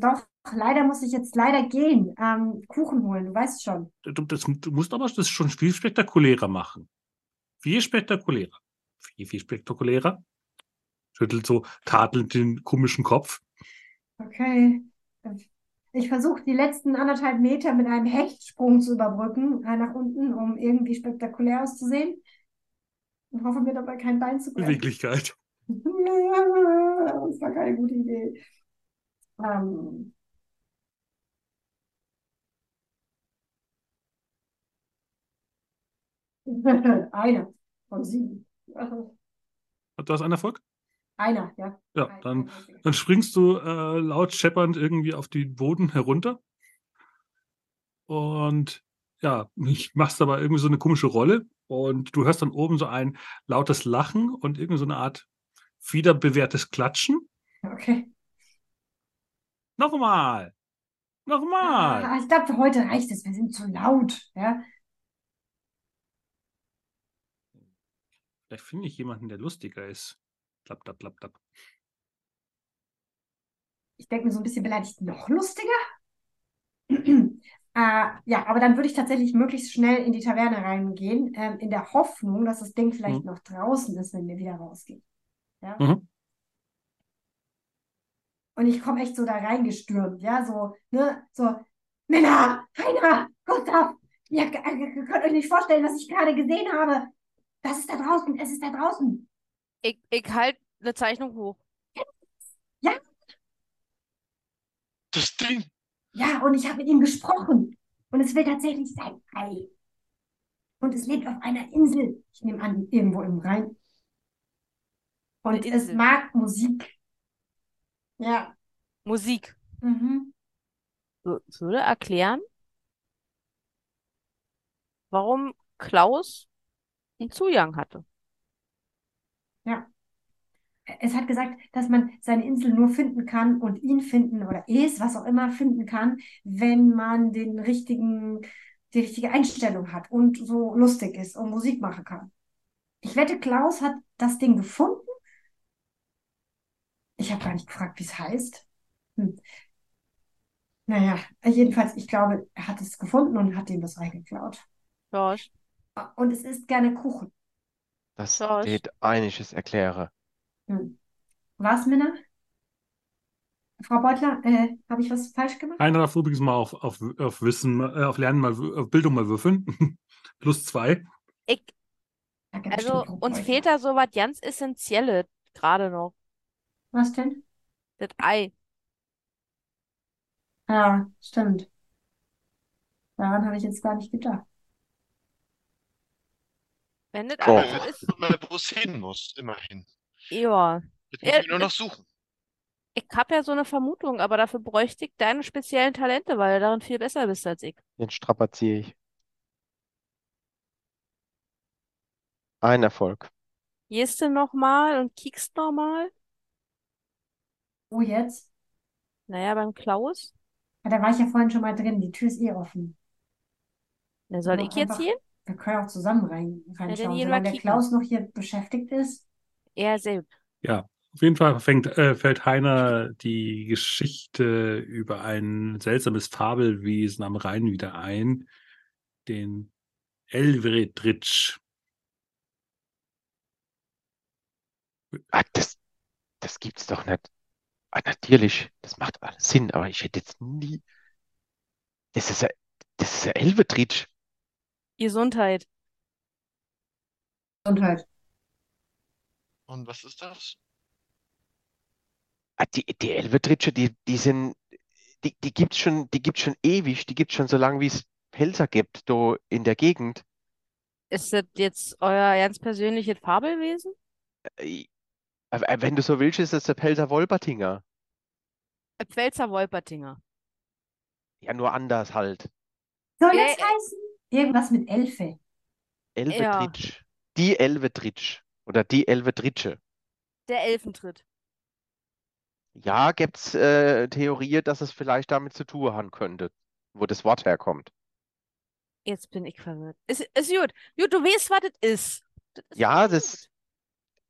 Doch, leider muss ich jetzt leider gehen. Ähm, Kuchen holen, du weißt schon. Du, das, du musst aber das schon viel spektakulärer machen. Viel spektakulärer. Viel, viel spektakulärer. Schüttelt so tadelnd den komischen Kopf. Okay. Ich versuche die letzten anderthalb Meter mit einem Hechtsprung zu überbrücken, äh, nach unten, um irgendwie spektakulär auszusehen. Und hoffe mir dabei kein Bein zu brechen. Beweglichkeit. Das war keine gute Idee. Ähm, einer von sieben. Du hast einen Erfolg? Einer, ja. Ja, Ein- dann, ein dann springst du äh, laut scheppernd irgendwie auf den Boden herunter. Und ja, ich machst aber irgendwie so eine komische Rolle. Und du hörst dann oben so ein lautes Lachen und irgendwie so eine Art wiederbewährtes Klatschen. Okay. Nochmal. Nochmal. Ah, ich glaube, für heute reicht es. Wir sind zu laut. Ja. Vielleicht finde ich jemanden, der lustiger ist. Klapp, klapp, klapp, klapp. Ich denke mir so ein bisschen beleidigt, noch lustiger. Äh, ja, aber dann würde ich tatsächlich möglichst schnell in die Taverne reingehen, ähm, in der Hoffnung, dass das Ding vielleicht Mhm. noch draußen ist, wenn wir wieder rausgehen. Ja? Mhm. Und ich komme echt so da reingestürmt, ja, so, ne, so, Männer, Heiner, Gustav, ihr, ihr könnt euch nicht vorstellen, was ich gerade gesehen habe. Das ist da draußen, es ist da draußen. Ich, ich halt eine Zeichnung hoch. Das Ding. Ja, und ich habe mit ihm gesprochen. Und es will tatsächlich sein Ei. Und es lebt auf einer Insel. Ich nehme an, irgendwo im Rhein. Und es mag Musik. Ja. Musik. Mhm. W- Würde erklären, warum Klaus einen Zugang hatte. Ja. Es hat gesagt, dass man seine Insel nur finden kann und ihn finden oder es, was auch immer, finden kann, wenn man den richtigen, die richtige Einstellung hat und so lustig ist und Musik machen kann. Ich wette, Klaus hat das Ding gefunden. Ich habe gar nicht gefragt, wie es heißt. Hm. Naja, jedenfalls, ich glaube, er hat es gefunden und hat ihm das reingeklaut. George, Und es ist gerne Kuchen. Das George. steht einiges erkläre. Hm. Was, Minna? Frau Beutler, äh, habe ich was falsch gemacht? Einer darf übrigens mal auf, auf, auf Wissen, äh, auf Lernen mal, auf Bildung mal würfeln. Plus zwei. Ich, also uns fehlt da so was ganz Essentielles gerade noch. Was denn? Das Ei. Ja, stimmt. Daran habe ich jetzt gar nicht gedacht. Wenn das Oh. so Wir ist, wissen mal, wo es hin muss, immerhin. ja. Jetzt Ja, müssen wir nur noch suchen. Ich habe ja so eine Vermutung, aber dafür bräuchte ich deine speziellen Talente, weil du darin viel besser bist als ich. Den strapaziere ich. Ein Erfolg. Gehst du nochmal und kiekst nochmal? Wo jetzt? Naja, beim Klaus. Ja, da war ich ja vorhin schon mal drin. Die Tür ist eh offen. Na, soll ich jetzt gehen? Wir können auch zusammen rein, reinschauen. wir Solange der kicken. Klaus noch hier beschäftigt ist. Er selbst. Ja, auf jeden Fall fängt, äh, fällt Heiner die Geschichte über ein seltsames Fabelwesen am Rhein wieder ein, den Elveretritsch. Ah, das, das gibt's doch nicht. Ah, natürlich, das macht alles Sinn, aber ich hätte jetzt nie. Das ist ja, das ist ja Elvetritsch. Gesundheit. Gesundheit. Und was ist das? Ah, die, die Elvetritsche, die, die sind, die, die gibt's schon, die gibt's schon ewig, die gibt's schon so lange, wie es Pelzer gibt, da in der Gegend. Ist das jetzt euer ganz persönliches Fabelwesen? Äh, Wenn du so willst, ist das der Pelzer Wolpertinger. Ein Pfälzer Wolpertinger. Ja, nur anders halt. Soll Ja, das äh, heißen? Irgendwas mit Elfe. Elvetritsch. Die Elvetritsch. Oder die Elvetritsche. Der Elfentritt. Ja, gibt's äh, Theorie, dass es vielleicht damit zu tun haben könnte, wo das Wort herkommt. Jetzt bin ich verwirrt. Ist, ist gut. Gut, du weißt, was das ist. Das ist Ja, gut. das,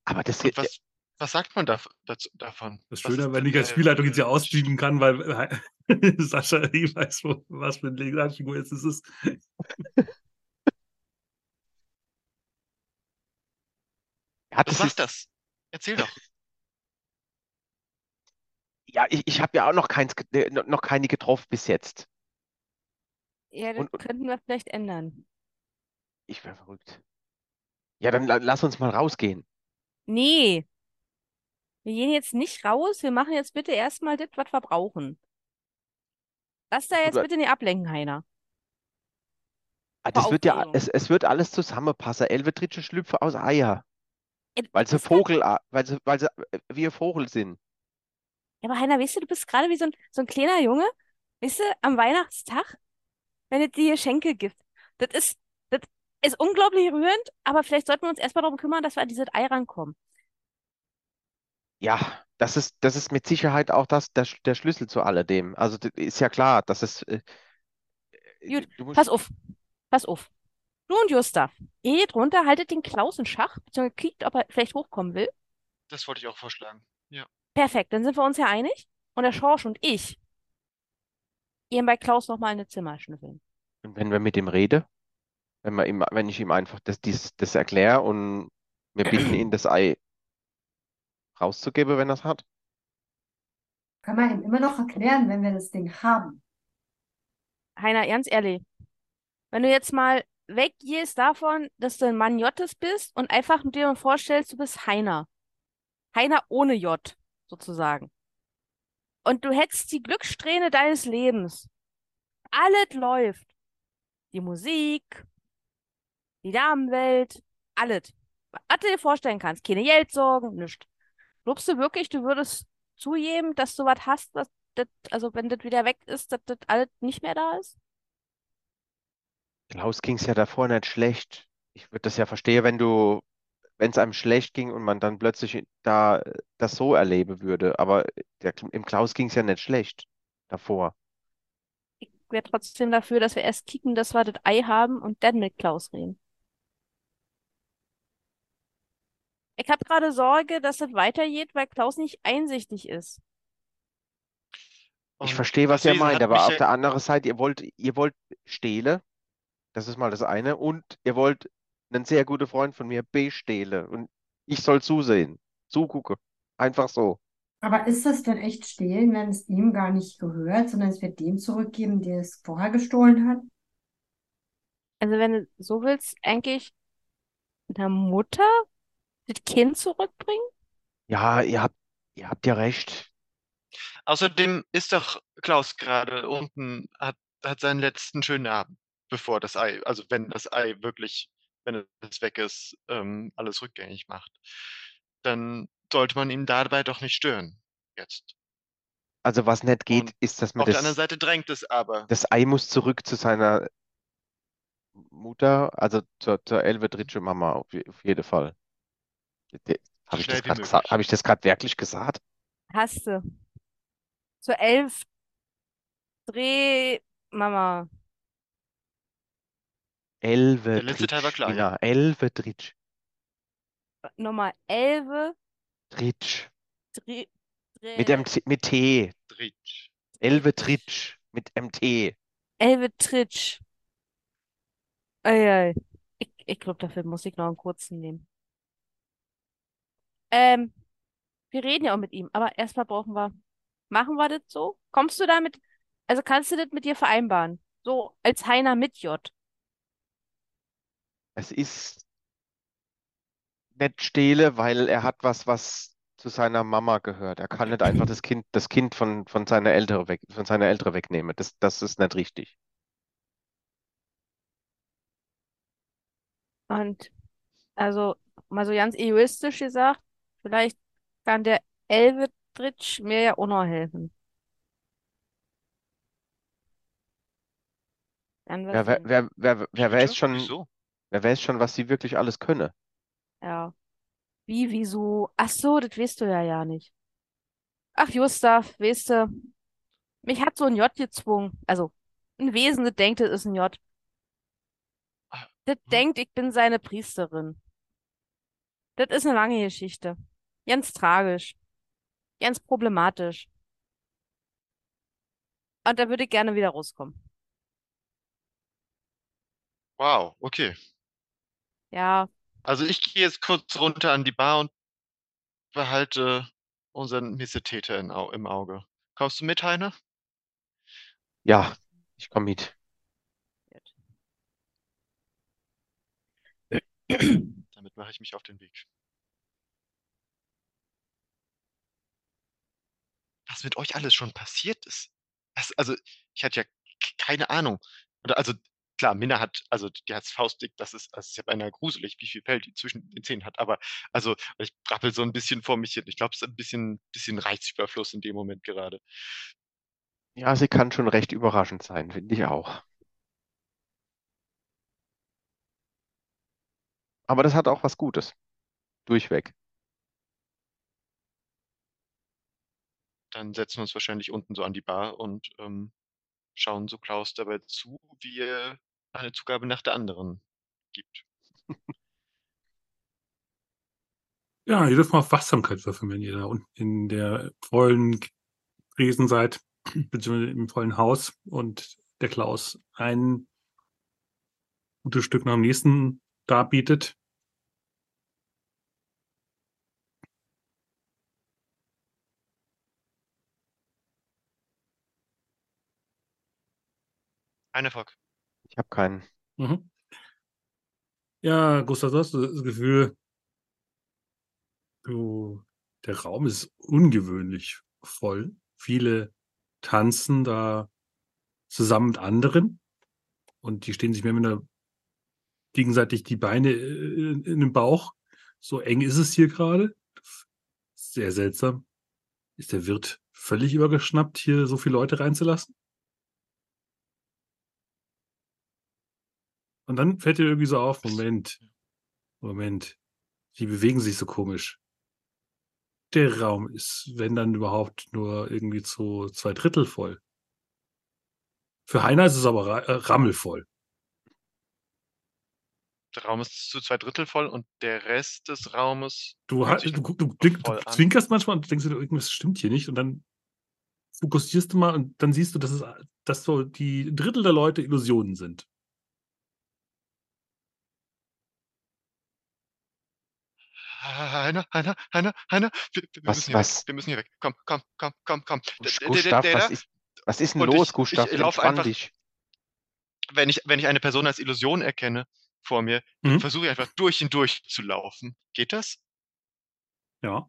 aber das, Und was, was sagt man da, dazu, davon? Das Was Schöne, wenn ich als Spielleitung jetzt hier Elveretritsch? ausschieben kann, weil Sascha nie weiß, wo, was für ein Legendarfigur jetzt es ist. ja, Was das ist, das? Erzähl doch. ja, ich, ich habe ja auch noch keins, äh, noch keine getroffen bis jetzt. Ja, das Und- könnten wir vielleicht ändern. Ich wäre verrückt. Ja, dann la lass uns mal rausgehen. Nee. Wir gehen jetzt nicht raus. Wir machen jetzt bitte erstmal das, was wir brauchen. Lass da jetzt bitte nicht ablenken, Heiner. Ah, Vor das wird ja, es, es wird alles zusammenpassen. Elvetritsche schlüpfen aus Eier, weil sie bist grad- Vogel, weil sie, weil sie äh, wie ein Vogel sind. Ja, aber Heiner, weißt du, du bist gerade wie so ein, so ein kleiner Junge, weißt du, am Weihnachtstag, wenn es dir Geschenke gibt. Das ist, das ist unglaublich rührend, aber vielleicht sollten wir uns erstmal darum kümmern, dass wir an dieses Ei rankommen. Ja, das ist, das ist mit Sicherheit auch das, der, der Schlüssel zu alledem. Also das ist ja klar, dass es. Äh, äh, Gut, du musst, Pass auf, pass auf. Du und Justa, ihr geht runter, haltet den Klaus in Schach, beziehungsweise kriegt, ob er vielleicht hochkommen will. Das wollte ich auch vorschlagen. Ja. Perfekt, dann sind wir uns ja einig. Und der Schorsch und ich gehen bei Klaus nochmal in ein Zimmer schnüffeln. Und wenn wir mit ihm reden, wenn wir ihm, wenn ich ihm einfach das, dies, das erkläre und wir bitten ihn, das Ei rauszugeben, wenn er es hat. Kann man ihm immer noch erklären, wenn wir das Ding haben. Heiner, ganz ehrlich, wenn du jetzt mal weggehst davon, dass du ein Mann Jottes bist und einfach dir mal vorstellst, du bist Heiner. Heiner ohne J, sozusagen. Und du hättest die Glückssträhne deines Lebens. Alles läuft. Die Musik, die Damenwelt, alles. Was du dir vorstellen kannst. Keine Geldsorgen, nichts. Glaubst du wirklich, du würdest zugeben, dass du was hast, was das, also wenn das wieder weg ist, dass das alles nicht mehr da ist? Klaus ging es ja davor nicht schlecht. Ich würde das ja verstehen, wenn du, wenn es einem schlecht ging und man dann plötzlich da das so erleben würde. Aber der, im Klaus ging es ja nicht schlecht davor. Ich wäre trotzdem dafür, dass wir erst kicken, dass wir das Ei haben und dann mit Klaus reden. Ich habe gerade Sorge, dass das weitergeht, weil Klaus nicht einsichtig ist. Ich verstehe, was ihr meint, aber auf der anderen Seite, ihr wollt, ihr wollt Stehle. Das ist mal das eine. Und ihr wollt einen sehr guten Freund von mir bestehle. Und ich soll zusehen. Zugucke. Einfach so. Aber ist das denn echt stehlen, wenn es ihm gar nicht gehört, sondern es wird dem zurückgeben, der es vorher gestohlen hat? Also wenn du so willst, eigentlich der Mutter das Kind zurückbringen? Ja, ihr habt, ihr habt ja recht. Außerdem ist doch Klaus gerade unten, hat, hat seinen letzten schönen Abend, bevor das Ei, also wenn das Ei wirklich, wenn es weg ist, ähm, alles rückgängig macht. Dann sollte man ihn dabei doch nicht stören. Jetzt. Also was nicht geht, Und ist, dass man Auf der anderen das, Seite drängt es aber. das Ei muss zurück zu seiner Mutter, also zur, zur Elvedritsche Mama, auf, auf jeden Fall. Habe ich das gesagt? Habe ich das gerade wirklich gesagt? Hast du. Zur elf. Dreh, Mama. Elvedritsch, letzte Teil war klar, ja. Nummer elf. Tritsch. Dreh, dreh, Mit, mit T. Dritsch. Elvetritsch. Mit MT. Elve Tritsch. Eieiei. Ich, ich glaube, dafür muss ich noch einen kurzen nehmen. Ähm, wir reden ja auch mit ihm, aber erstmal brauchen wir. Machen wir das so? Kommst du damit? Also kannst du das mit dir vereinbaren? So als Heiner mit J. Es ist nicht Stehle, weil er hat was, was zu seiner Mama gehört. Er kann nicht einfach das Kind, das Kind von, von seiner Ältere weg, von seiner Ältere wegnehmen. Das, das ist nicht richtig. Und also mal so ganz egoistisch gesagt, vielleicht kann der Elve Tritsch mir ja auch noch helfen. Dann Ja, wird's wer, wer, wer, wer weiß schon, Wieso? wer weiß schon, was sie wirklich alles könne. Ja. Wie, wieso? Ach so, das weißt du ja ja nicht. Ach, Gustav, weißt du, mich hat so ein J gezwungen. Also, ein Wesen, das denkt, das ist ein J. Ah, Das hm. denkt, ich bin seine Priesterin. Das ist eine lange Geschichte. Ganz tragisch. Ganz problematisch. Und da würde ich gerne wieder rauskommen. Wow, okay. Ja, Also ich gehe jetzt kurz runter an die Bar und behalte unseren Missetäter Au- im Auge. Kommst du mit, Heine? Ja, ich komme mit. Damit mache ich mich auf den Weg. Was mit euch alles schon passiert ist. Das, also, ich hatte ja keine Ahnung. Oder also, klar, Minna hat, also die hat's faustdick, das ist, das ist ja beinahe gruselig, wie viel Fell die zwischen den Zähnen hat. Aber also, ich brabbel so ein bisschen vor mich hin. Ich glaube, es ist ein bisschen, bisschen Reizüberfluss in dem Moment gerade. Ja, sie kann schon recht überraschend sein, finde ich auch. Aber das hat auch was Gutes. Durchweg. Dann setzen wir uns wahrscheinlich unten so an die Bar und ähm, schauen so Klaus dabei zu, wie er eine Zugabe nach der anderen gibt. Ja, ihr dürft mal auf Wachsamkeit würfeln, wenn ihr da unten in der vollen Tresen seid, beziehungsweise im vollen Haus und der Klaus ein gutes Stück nach dem nächsten darbietet. Ein Erfolg. Ich habe keinen. Mhm. Ja, Gustav, du hast das Gefühl, du, der Raum ist ungewöhnlich voll. Viele tanzen da zusammen mit anderen und die stehen sich mehr mit einer gegenseitig die Beine äh, in, in den Bauch. So eng ist es hier gerade. Sehr seltsam. Ist der Wirt völlig übergeschnappt, hier so viele Leute reinzulassen? Und dann fällt dir irgendwie so auf, Moment, Moment, die bewegen sich so komisch. Der Raum ist, wenn dann überhaupt, nur irgendwie zu zwei Drittel voll. Für Heiner ist es aber ra äh, rammelvoll. Der Raum ist zu zwei Drittel voll und der Rest des Raumes Du, du, du, du, zwinkerst manchmal und denkst dir, irgendwas stimmt hier nicht. Und dann fokussierst du mal und dann siehst du, dass, es, dass so die Drittel der Leute Illusionen sind. Heiner, Heiner, Heiner, Heiner, wir, wir Was- müssen hier was? weg. Wir müssen hier weg. Komm, komm, komm, komm, komm. Gustav, was ist, was ist denn Und los, ich- Gustav? ich lauf einfach- dich. wenn ich, wenn ich eine Person als Illusion erkenne vor mir, Mhm. dann versuche ich einfach durch ihn durch zu laufen. Geht das? Ja.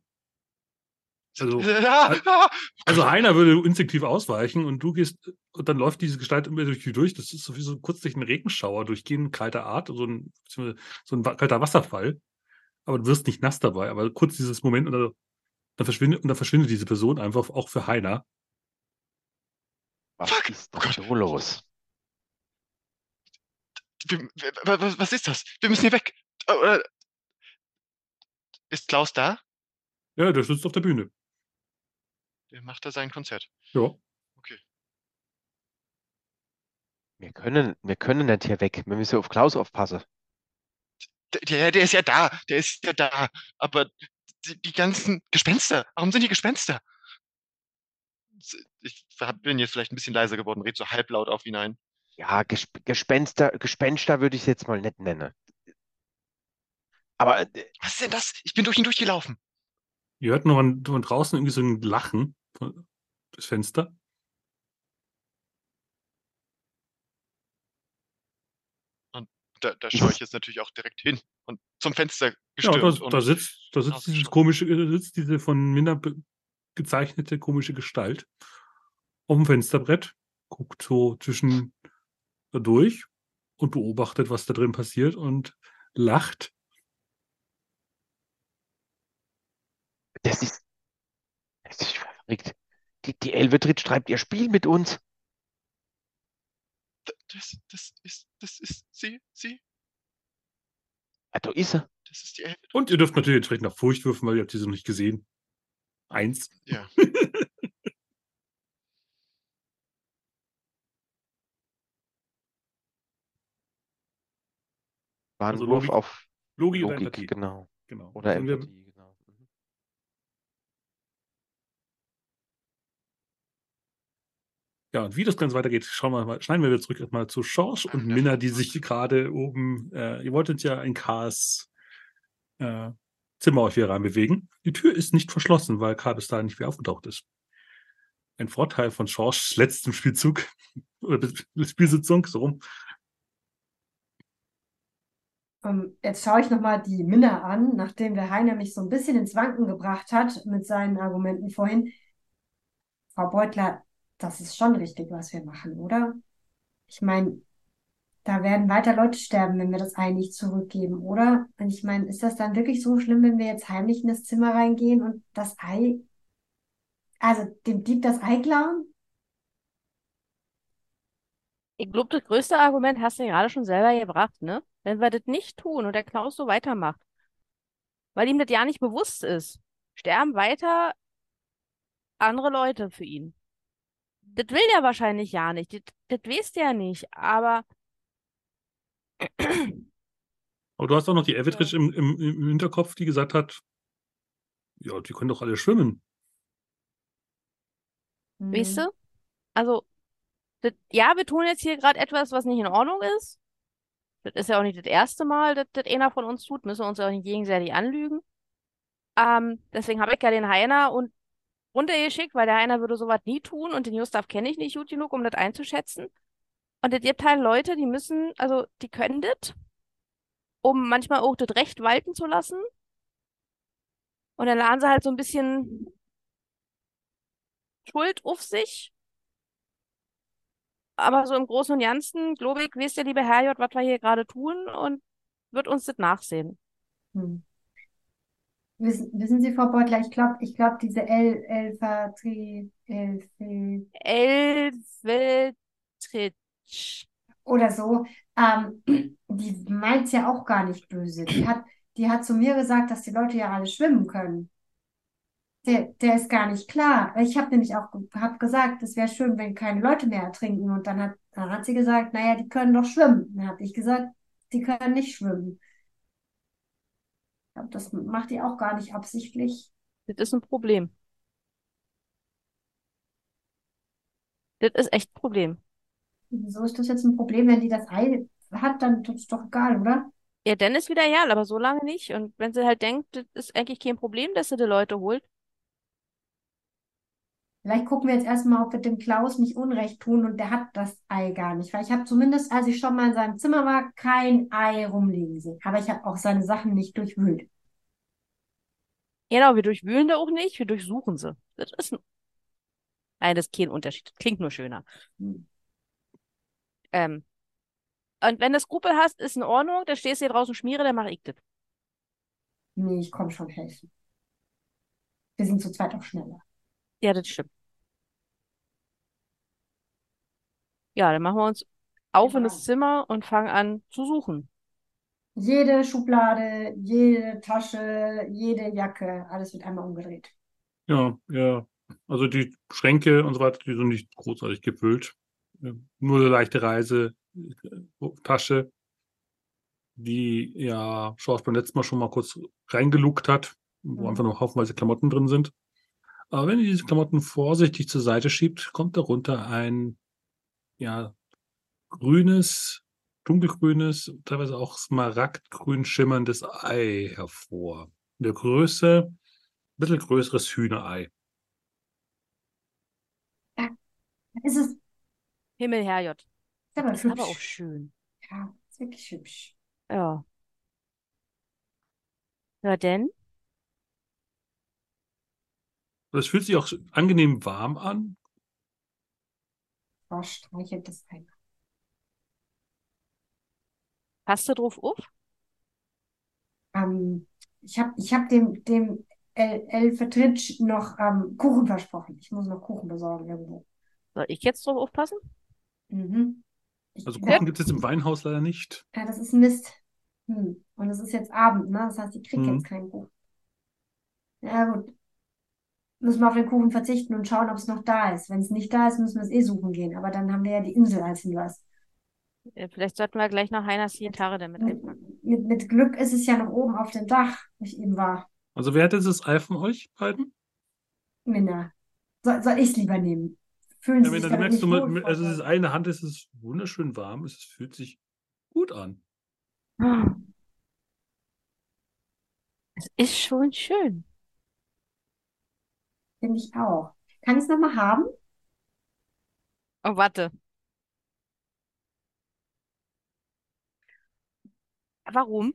Also, Ah, ah, also Heiner würde instinktiv ausweichen und du gehst, und dann läuft diese Gestalt immer durch die durch. Das ist so wie so kurz durch einen Regenschauer durchgehen, kalter Art, so ein, beziehungsweise so ein kalter Wasserfall. Aber du wirst nicht nass dabei. Aber kurz dieses Moment und dann, dann verschwindet, und dann verschwindet diese Person einfach auch für Heiner. Was Fuck. ist Oh denn so los? was ist das? Wir müssen hier weg. Äh, Ist Klaus da? Ja, der sitzt auf der Bühne. Der macht da sein Konzert. Ja. Wir können, wir können nicht hier weg. Wir müssen auf Klaus aufpassen. Der, der, der ist ja da. Der ist ja da. Aber die, die ganzen Gespenster. Warum sind die Gespenster? Ich bin jetzt vielleicht ein bisschen leiser geworden, red so halblaut auf ihn ein. Ja, Gesp Gespenster, Gespenster würde ich es jetzt mal nicht nennen. Aber äh, Was ist denn das? Ich bin durch ihn durchgelaufen. Ihr hört noch von, von draußen irgendwie so ein Lachen von, durchs Fenster. Da, da schaue ich jetzt natürlich auch direkt hin und zum Fenster Ja, gestürmt. da, und da sitzt, da sitzt dieses komische, äh, sitzt diese von Minder gezeichnete komische Gestalt auf dem Fensterbrett, guckt so zwischen da durch und beobachtet, was da drin passiert und lacht. das ist, das ist verrückt. Die, die Elvetrit treibt ihr Spiel mit uns. Das, das ist, das ist sie, sie, Ah, da ist er. das ist die El Und ihr dürft natürlich entsprechend nach Furcht würfen, weil ihr habt sie noch nicht gesehen. Eins. Ja. War ein Also Wurf Logik- auf Logik, Logik, Empathie. genau. Genau. Oder Sollen wir- Empathie, genau. Mhm. Ja, und wie das Ganze weitergeht, schauen wir mal, schneiden wir wieder zurück erstmal zu Schorsch und Minna, die sich gerade oben, äh, ihr wolltet ja in Kars äh, Zimmer euch hier reinbewegen. Die Tür ist nicht verschlossen, weil Karl bis dahin nicht wieder aufgetaucht ist. Ein Vorteil von Schorschs letztem Spielzug oder Spielsitzung, so rum. Ähm, jetzt schaue ich nochmal die Minna an, nachdem der Heiner mich so ein bisschen ins Wanken gebracht hat mit seinen Argumenten vorhin. Frau Beutler, das ist schon richtig, was wir machen, oder? Ich meine, da werden weiter Leute sterben, wenn wir das Ei nicht zurückgeben, oder? Und ich meine, ist das dann wirklich so schlimm, wenn wir jetzt heimlich in das Zimmer reingehen und das Ei, also dem Dieb das Ei klauen? Ich glaube, das größte Argument hast du gerade schon selber gebracht, ne? Wenn wir das nicht tun und der Klaus so weitermacht, weil ihm das ja nicht bewusst ist, sterben weiter andere Leute für ihn. Das will der wahrscheinlich ja nicht. Das, das weiß der nicht. Aber Aber du hast auch noch die Elvetrich im, im, im Hinterkopf, die gesagt hat, ja, die können doch alle schwimmen. Weißt Hm. du? Also, das, ja, wir tun jetzt hier gerade etwas, was nicht in Ordnung ist. Das ist ja auch nicht das erste Mal, dass das einer von uns tut. Müssen wir uns ja auch nicht gegenseitig anlügen. Ähm, deswegen habe ich ja den Heiner und runtergeschickt, weil der Heiner würde sowas nie tun und den Gustav kenne ich nicht gut genug, um das einzuschätzen. Und es gibt halt Leute, die müssen, also die können das, um manchmal auch das Recht walten zu lassen. Und dann laden sie halt so ein bisschen Schuld auf sich. Aber so im Großen und Ganzen, glaube ich, weiß der liebe Herrgott, was wir hier gerade tun und wird uns das nachsehen. Hm. Wissen, wissen Sie, Frau Beutler, ich glaube, ich glaube, diese El Elfa-Tri, Elfe, Elveltritsch. oder so, ähm, die meint es ja auch gar nicht böse. Die hat, die hat zu mir gesagt, dass die Leute ja alle schwimmen können. Der, der ist gar nicht klar. Ich habe nämlich auch hab gesagt, es wäre schön, wenn keine Leute mehr ertrinken. Und dann hat, dann hat sie gesagt, naja, die können doch schwimmen. Dann habe ich gesagt, die können nicht schwimmen. Ich glaub, das macht die auch gar nicht absichtlich. Das ist ein Problem. Das ist echt ein Problem. Wieso ist das jetzt ein Problem, wenn die das Ei hat, dann ist doch egal, oder? Ja, dann ist wieder ja, aber so lange nicht. Und wenn sie halt denkt, das ist eigentlich kein Problem, dass sie die Leute holt. Vielleicht gucken wir jetzt erstmal, ob wir dem Klaus nicht Unrecht tun und der hat das Ei gar nicht. Weil ich habe zumindest, als ich schon mal in seinem Zimmer war, kein Ei rumliegen sehen. Aber ich habe auch seine Sachen nicht durchwühlt. Genau, wir durchwühlen da auch nicht, wir durchsuchen sie. Das ist ein... Nein, das ist kein Unterschied. Das klingt nur schöner. Hm. Ähm, und wenn du Skrupel hast, ist in Ordnung, dann stehst du hier draußen schmiere, dann mach ich das. Nee, ich komme schon helfen. Wir sind zu zweit auch schneller. Ja, das stimmt. Ja, dann machen wir uns auf in das Genau. Zimmer und fangen an zu suchen. Jede Schublade, jede Tasche, jede Jacke, alles wird einmal umgedreht. Ja, ja. Also die Schränke und so weiter, die sind nicht großartig gefüllt. Äh, Nur eine leichte Reisetasche, die ja Schorsch beim letzten Mal schon mal kurz reingelugt hat, wo Mhm. einfach noch haufenweise Klamotten drin sind. Aber wenn ihr diese Klamotten vorsichtig zur Seite schiebt, kommt darunter ein ja grünes, dunkelgrünes, teilweise auch smaragdgrün schimmerndes Ei hervor. In der Größe, ein bisschen größeres Hühnerei. Es ist, Himmel, Herrgott. ist aber Das ist aber auch schön. Ja, ist wirklich hübsch. Ja. Ja, denn? Das fühlt sich auch angenehm warm an. Frau streichelt das ein. Passt du drauf auf? Ähm, ich habe ich hab dem, dem El Elfetritsch noch ähm, Kuchen versprochen. Ich muss noch Kuchen besorgen irgendwo. Soll ich jetzt drauf aufpassen? Mhm. Ich, Also ja, Kuchen gibt es jetzt im Weinhaus leider nicht. ja, das ist Mist. Hm. Und es ist jetzt Abend, ne? Das heißt, ich kriege Mhm. jetzt keinen Kuchen. Ja, gut. Müssen wir auf den Kuchen verzichten und schauen, ob es noch da ist. Wenn es nicht da ist, müssen wir es eh suchen gehen. Aber dann haben wir ja die Insel als Hinweis. Vielleicht sollten wir gleich noch Heiners Gitarre damit Mit, einpacken. mit, mit Glück ist es ja noch oben auf dem Dach, wo ich eben war. Also wer hat jetzt das Ei von euch beiden? Minna. Soll, soll ich es lieber nehmen? Fühlen Ja, Sie sich du damit merkst, du, nicht wohl, mit- also dieses Wolf? Ei in der Hand ist, es wunderschön warm, es fühlt sich gut an. Es ist schon schön. Finde ich auch. Kann ich es nochmal haben? Oh, warte. Warum?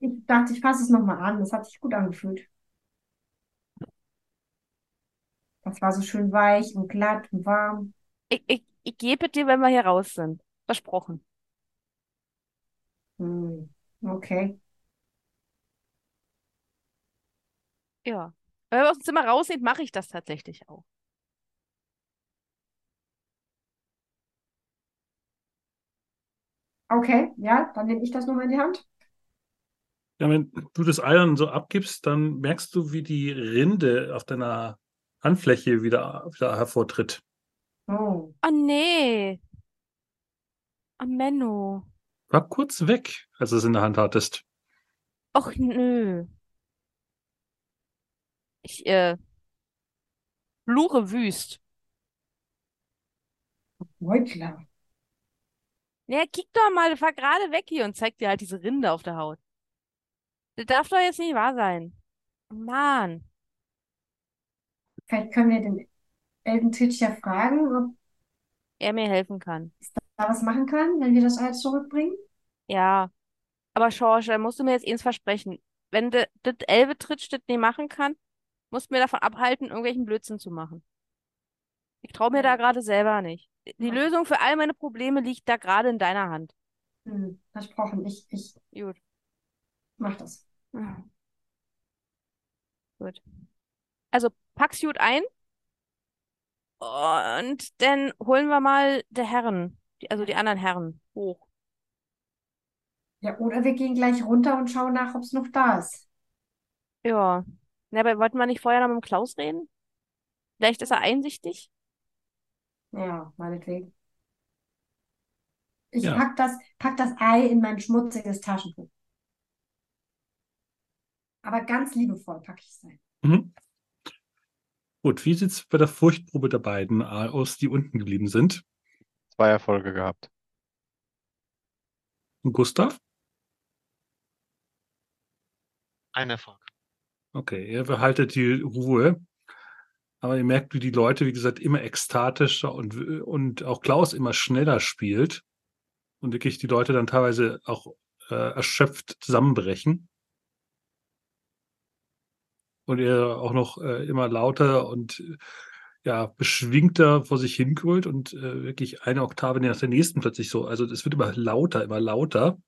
Ich dachte, ich fasse es nochmal an. Das hat sich gut angefühlt. Das war so schön weich und glatt und warm. Ich, ich, ich gebe dir, wenn wir hier raus sind. Versprochen. Hm. Okay. Ja. Wenn wir aus dem Zimmer raus sind, mache ich das tatsächlich auch. Okay, ja, dann nehme ich das nochmal in die Hand. Ja, wenn du das Ei dann so abgibst, dann merkst du, wie die Rinde auf deiner Handfläche wieder, wieder hervortritt. Oh. Oh nee. Oh Menno. War kurz weg, als du es in der Hand hattest. Och nö. Ich, äh, fluche wüst. Beutler. Ja, kick doch mal, fahr gerade weg hier und zeig dir halt diese Rinde auf der Haut. Das darf doch jetzt nicht wahr sein. Mann. Vielleicht können wir den Eltentitsch ja fragen, ob Er mir helfen kann. er was machen kann, wenn wir das Ei zurückbringen. Ja. Aber Schorsch, da musst du mir jetzt eins versprechen. Wenn das Elbe-Tritsch das nicht machen kann, musst mir davon abhalten, irgendwelchen Blödsinn zu machen. Ich traue mir da gerade selber nicht. Die Ja. Lösung für all meine Probleme liegt da gerade in deiner Hand. Hm, versprochen, ich, ich Gut. mach das. Gut. Also pack's gut ein und dann holen wir mal der Herren Die, also die anderen Herren hoch. Ja, oder wir gehen gleich runter und schauen nach, ob es noch da ist. Ja. Na, aber wollten wir nicht vorher noch mit dem Klaus reden? Vielleicht ist er einsichtig. Ja, meinetwegen. Ich Ja. pack das, pack das Ei in mein schmutziges Taschentuch. Aber ganz liebevoll packe ich es ein. Mhm. Gut, wie sieht es bei der Furchtprobe der beiden aus, die unten geblieben sind? Zwei Erfolge gehabt. Und Gustav? Ein Erfolg. Okay, ihr behaltet die Ruhe. Aber ihr merkt, wie die Leute, wie gesagt, immer ekstatischer und, und auch Klaus immer schneller spielt. Und wirklich die Leute dann teilweise auch äh, erschöpft zusammenbrechen. Und er auch noch äh, immer lauter und ja, beschwingter vor sich hingrölt und äh, wirklich eine Oktave nach der nächsten plötzlich so. Also es wird immer lauter, immer lauter.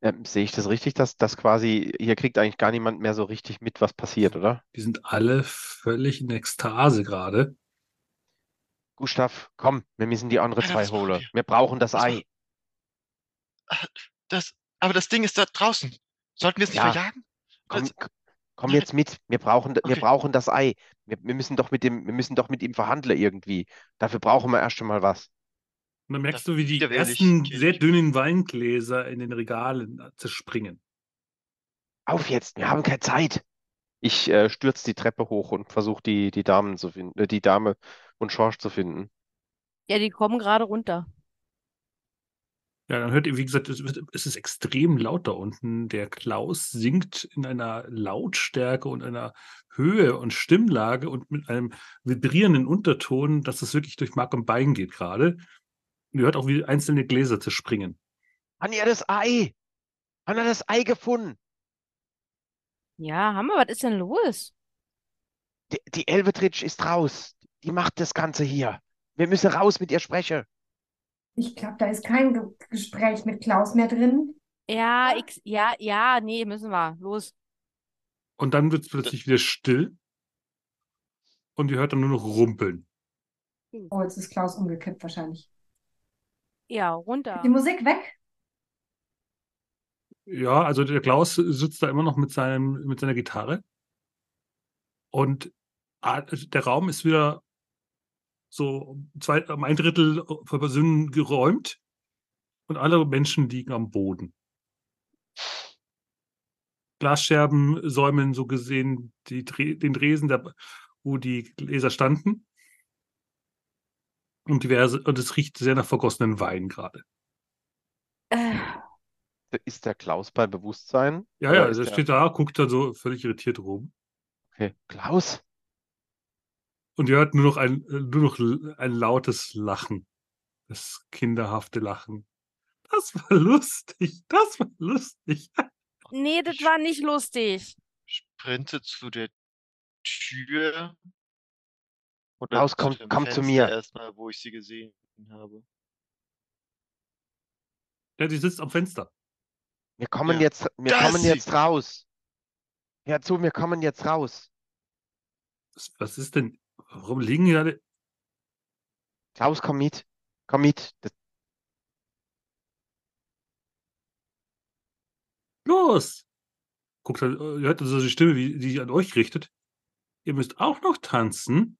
Ähm, sehe ich das richtig, dass das quasi, hier kriegt eigentlich gar niemand mehr so richtig mit, was passiert, oder? Die sind alle völlig in Ekstase gerade. Gustav, komm, wir müssen die anderen Alter, zwei holen. wir? Wir brauchen das Was Ei. Das, aber das Ding ist da draußen. Sollten wir es nicht Ja. verjagen? Komm, Das- komm jetzt mit. Wir brauchen, wir Okay. brauchen das Ei. Wir, wir müssen doch mit dem, wir müssen doch mit ihm verhandeln irgendwie. Dafür brauchen wir erst einmal was. Und dann merkst Das du, wie die ersten geht sehr dünnen Weingläser in den Regalen zerspringen. Auf jetzt, wir haben keine Zeit. Ich äh, stürze die Treppe hoch und versuche die, die Damen zu finden, äh, die Dame und Schorsch zu finden. Ja, die kommen gerade runter. Ja, dann hört ihr, wie gesagt, es, wird, es ist extrem laut da unten. Der Klaus singt in einer Lautstärke und einer Höhe und Stimmlage und mit einem vibrierenden Unterton, dass es wirklich durch Mark und Bein geht gerade. Und ihr hört auch, wie einzelne Gläser zerspringen. Haben ihr das Ei? Haben wir das Ei gefunden? Ja, Hammer, was ist denn los? Die, die Elvetritsch ist raus. Die macht das Ganze hier. Wir müssen raus mit ihr sprechen. Ich glaube, da ist kein Ge Gespräch mit Klaus mehr drin. Ja, ich, ja, ja, nee, müssen wir. Los. Und dann wird es plötzlich wieder still. Und ihr hört dann nur noch rumpeln. Oh, jetzt ist Klaus umgekippt wahrscheinlich. Ja, runter. Die Musik weg? Ja, also der Klaus sitzt da immer noch mit seinem, mit seiner Gitarre. Und ah, der Raum ist wieder so um zwei, um ein Drittel von Personen geräumt. Und alle Menschen liegen am Boden. Glasscherben säumeln so gesehen die, den Dresen, der, wo die Gläser standen. Und diverse, und es riecht sehr nach vergossenen Wein gerade. Äh, Ist der Klaus bei Bewusstsein? Ja, ja, also er steht da, guckt dann so völlig irritiert rum. Okay. Klaus? Und ihr hört nur noch ein, äh, nur noch ein lautes Lachen. Das kinderhafte Lachen. Das war lustig. Das war lustig. nee, das war nicht lustig. Sprinte zu der Tür. Oder Klaus, zu komm- komm zu Fenster mir. Erstmal, wo ich sie gesehen habe. Ja, die sitzt am Fenster. Wir kommen Ja. jetzt, wir Da ist kommen sie. jetzt raus. Hör zu, wir kommen jetzt raus. Was, was ist denn? Warum liegen hier alle? Klaus, komm mit. Komm mit. Das, Los! Guckt, halt, äh, ihr hört also die Stimme, wie die sich an euch richtet. Ihr müsst auch noch tanzen.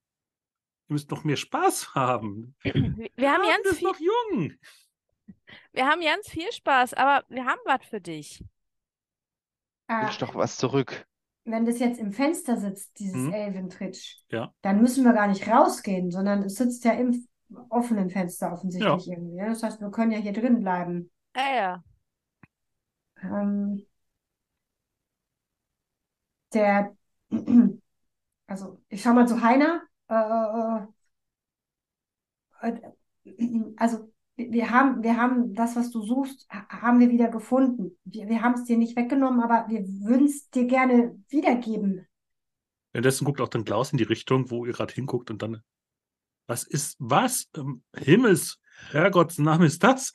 Ihr müsst noch mehr Spaß haben. Wir, haben Ja, ganz du bist viel, noch jung. wir haben ganz viel Spaß, aber wir haben was für dich. Wünsch doch was zurück. wenn das jetzt im Fenster sitzt, dieses Mhm. Elventritsch, Ja. dann müssen wir gar nicht rausgehen, sondern es sitzt ja im offenen Fenster offensichtlich irgendwie. Ja? Das heißt, wir können ja hier drin bleiben. Ah, ja. Ähm, der, also ich schau mal zu Heiner. Äh, also wir haben, wir haben das, was du suchst, ha- haben wir wieder gefunden. Wir, wir haben es dir nicht weggenommen, aber wir würden es dir gerne wiedergeben. Währenddessen guckt auch dann Klaus in die Richtung, wo ihr gerade hinguckt und dann. Was ist, was? im Himmels, Herrgotts Name ist das?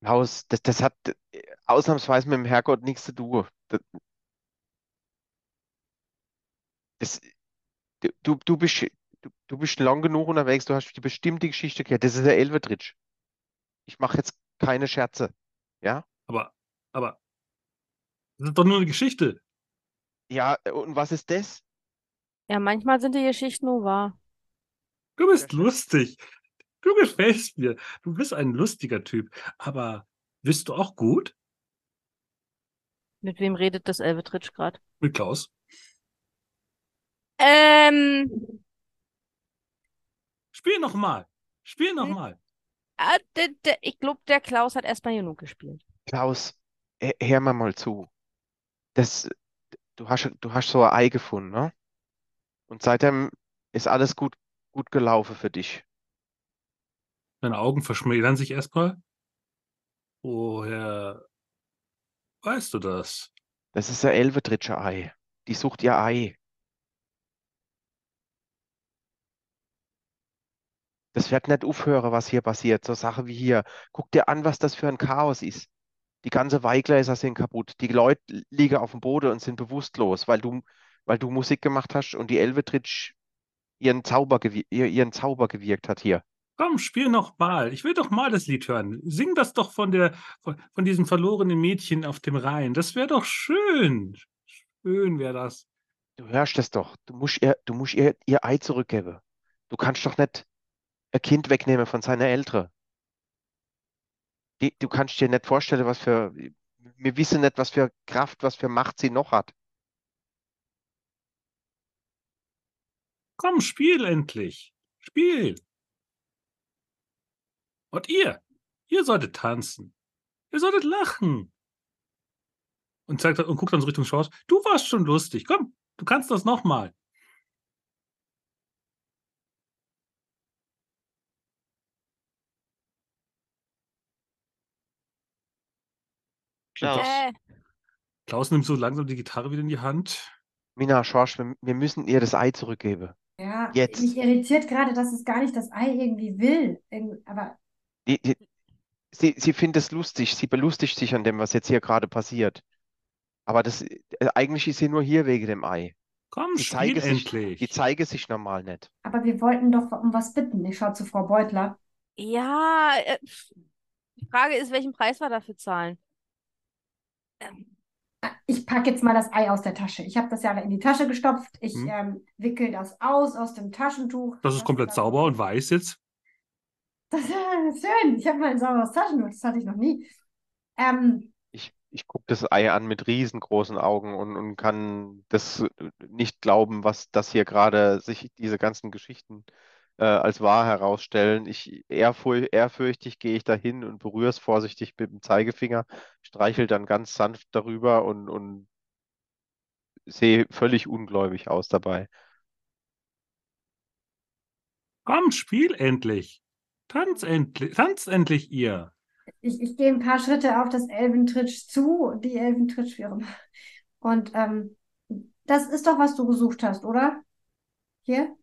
Klaus, das, das hat ausnahmsweise mit dem Herrgott nichts zu tun. Das, das, du, du bist, du, du bist lang genug unterwegs, du hast die bestimmte Geschichte gehört. Das ist der Elvetritsch. Ich mache jetzt keine Scherze. Ja? Aber, aber, das ist doch nur eine Geschichte. Ja, und was ist das? Ja, manchmal sind die Geschichten nur wahr. Du bist lustig. Du gefällst mir. Du bist ein lustiger Typ. Aber bist du auch gut Mit wem redet das Elvetritsch gerade? mit Klaus? Ähm, Spiel noch mal. Spiel Hm? noch mal. ah, der, der, ich glaube, der Klaus hat erstmal genug gespielt. Klaus, hör, mir mal zu. Das, du hast, du hast so ein Ei gefunden, ne? Und seitdem ist alles gut, gut gelaufen für dich. Deine Augen verschmälern sich erstmal. Woher weißt du das? Das ist ein Elvetritscher Ei. Die sucht ihr Ei. Das wird nicht aufhören, was hier passiert. So Sache wie hier. Guck dir an, was das für ein Chaos ist. Die ganze Weingläser sind kaputt. Die Leute liegen auf dem Boden und sind bewusstlos, weil du, weil du Musik gemacht hast und die Elvetritsch ihren Zauber, ihren Zauber gewirkt hat hier. Komm, spiel noch mal. Ich will doch mal das Lied hören. Sing das doch von der, von, von diesem verlorenen Mädchen auf dem Rhein. Das wäre doch schön. Schön wäre das. Du hörst es doch. Du musst ihr, du musst ihr, ihr Ei zurückgeben. Du kannst doch nicht ein Kind wegnehmen von seiner Eltern. Die, du kannst dir nicht vorstellen, was für, wir wissen nicht, was für Kraft, was für Macht sie noch hat. Komm, spiel endlich. Spiel. Und ihr, ihr solltet tanzen. Ihr solltet lachen. Und zeigt und guckt dann so Richtung Chance. Du warst schon lustig. Komm, du kannst das noch Klaus, Äh, Klaus nimmt so langsam die Gitarre wieder in die Hand. Mina, Schorsch, wir, wir müssen ihr das Ei zurückgeben. Ja, Jetzt. mich irritiert gerade, dass es gar nicht das Ei irgendwie will. Aber Die, die, sie, sie findet es lustig, sie belustigt sich an dem, was jetzt hier gerade passiert. Aber das, äh, eigentlich ist sie nur hier wegen dem Ei. Komm, Die spiel zeige sich, endlich. die zeige sich normal nicht. Aber wir wollten doch um was bitten. Ich schaue zu Frau Beutler. ja, äh, die Frage ist, welchen Preis wir dafür zahlen. Ähm, Ich packe jetzt mal das Ei aus der Tasche. Ich habe das ja in die Tasche gestopft. Ich Hm. ähm, wickel das aus aus dem Taschentuch. Das ist komplett das- sauber und weiß jetzt. Das ist schön. Ich habe mal ein sauberes Taschentuch. Das hatte ich noch nie. Ähm, Ich, ich gucke das Ei an mit riesengroßen Augen und, und kann das nicht glauben, was das hier gerade sich diese ganzen Geschichten äh, als wahr herausstellen. Ich ehrfürchtig gehe ich dahin und berühre es vorsichtig mit dem Zeigefinger, streichel dann ganz sanft darüber und, und sehe völlig ungläubig aus dabei. Komm, spiel endlich. Tanz endlich. Tanz endlich ihr. ich, ich gehe ein paar Schritte auf das Elventritsch zu, die Elventritsch, immer. Und ähm, das ist doch, was du gesucht hast, oder? Hier?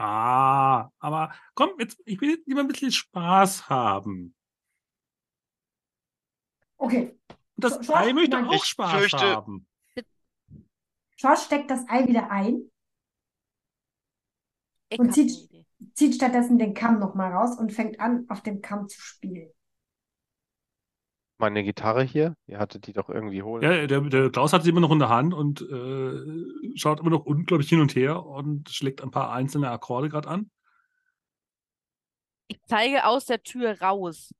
Ah, aber komm, jetzt, ich will lieber ein bisschen Spaß haben. Okay. Und das So, Ei Schorsch, möchte auch Spaß fürchte- haben. Schorsch steckt das Ei wieder ein, ich Und zieht- zieht stattdessen den Kamm nochmal raus und fängt an, auf dem Kamm zu spielen. Meine Gitarre hier, ihr hattet die doch irgendwie holen. Ja, der, der Klaus hat sie immer noch in der Hand und äh, schaut immer noch unglaublich hin und her und schlägt ein paar einzelne Akkorde gerade an. Ich zeige aus der Tür raus.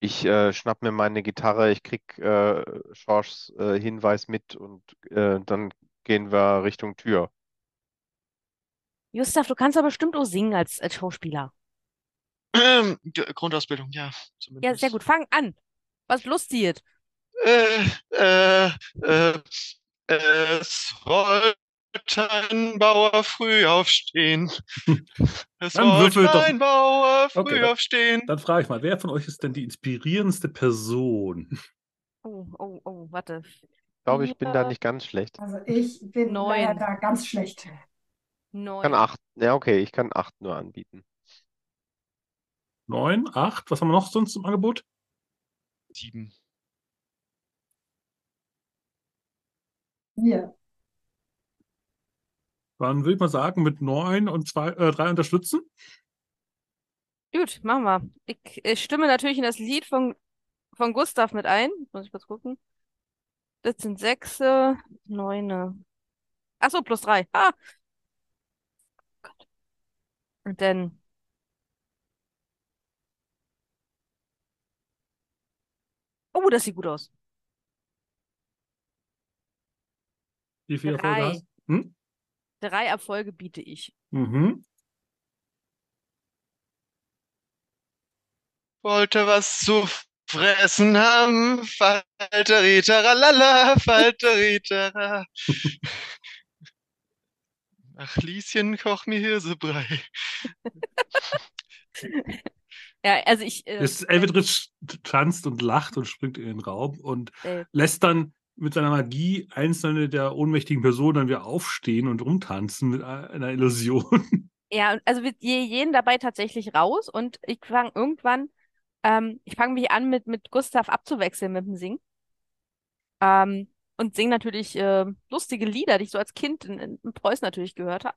Ich äh, schnapp mir meine Gitarre, ich krieg äh, Schorschs äh, Hinweis mit und äh, dann gehen wir Richtung Tür. Gustav, du kannst aber bestimmt auch singen als, als Schauspieler. Ähm, Grundausbildung, ja, Ja, zumindest. sehr gut. Fang an. Was lustig. Äh, äh, äh, es wollte ein Bauer früh aufstehen. Es Dann wollte doch- ein Bauer früh Okay, dann- aufstehen. Dann frage ich mal, wer von euch ist denn die inspirierendste Person? Oh, oh, oh, warte. Ich glaube, ich bin da nicht ganz schlecht. Also ich bin Neun. da ganz schlecht. Ich Neun. kann acht. Ja, okay, ich kann acht nur anbieten. Neun, acht, was haben wir noch sonst im Angebot? Sieben. Wir. Dann würde ich mal sagen, mit neun und zwei, äh, drei unterstützen. Gut, machen wir. Ich, ich stimme natürlich in das Lied von, von Gustav mit ein. Muss ich kurz gucken. Das sind sechse, neune. Achso, plus drei. Ah. Gott. Und dann. Oh, das sieht gut aus. Wie viele Drei. Erfolge hast du? Hm? Drei Erfolge biete ich. Mhm. Wollte was zu fressen haben. Falteritera, lala, Falteritera. Ach, Lieschen, koch mir Hirsebrei. Ja, also ich. Äh, Das Elvedritsch tanzt und lacht und springt in den Raum und äh, lässt dann mit seiner Magie einzelne der ohnmächtigen Personen dann wieder aufstehen und rumtanzen mit einer Illusion. Ja, und also wir je- gehen dabei tatsächlich raus und ich fange irgendwann, ähm, ich fange mich an, mit, mit Gustav abzuwechseln mit dem Singen. Ähm, und singe natürlich äh, lustige Lieder, die ich so als Kind in, in, Preußen natürlich gehört habe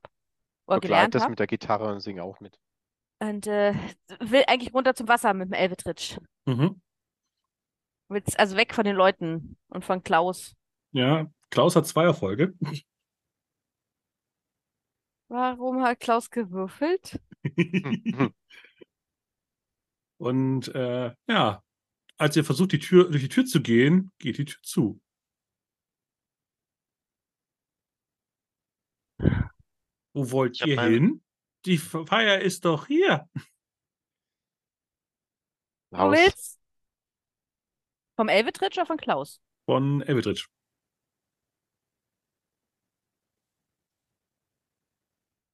oder Begleite gelernt das habe. mit der Gitarre und sing auch mit. Und äh, will eigentlich runter zum Wasser mit dem Elvetritsch. Mhm. Will's also weg von den Leuten und von Klaus. Ja, Klaus hat zwei Erfolge. Warum hat Klaus gewürfelt? und äh, ja, als ihr versucht, die Tür, durch die Tür zu gehen, geht die Tür zu. Wo wollt Ich ihr meine- hin? Die Feier ist doch hier. Du Haus. willst? Vom Elvetritsch oder von Klaus? Von Elvedritsch.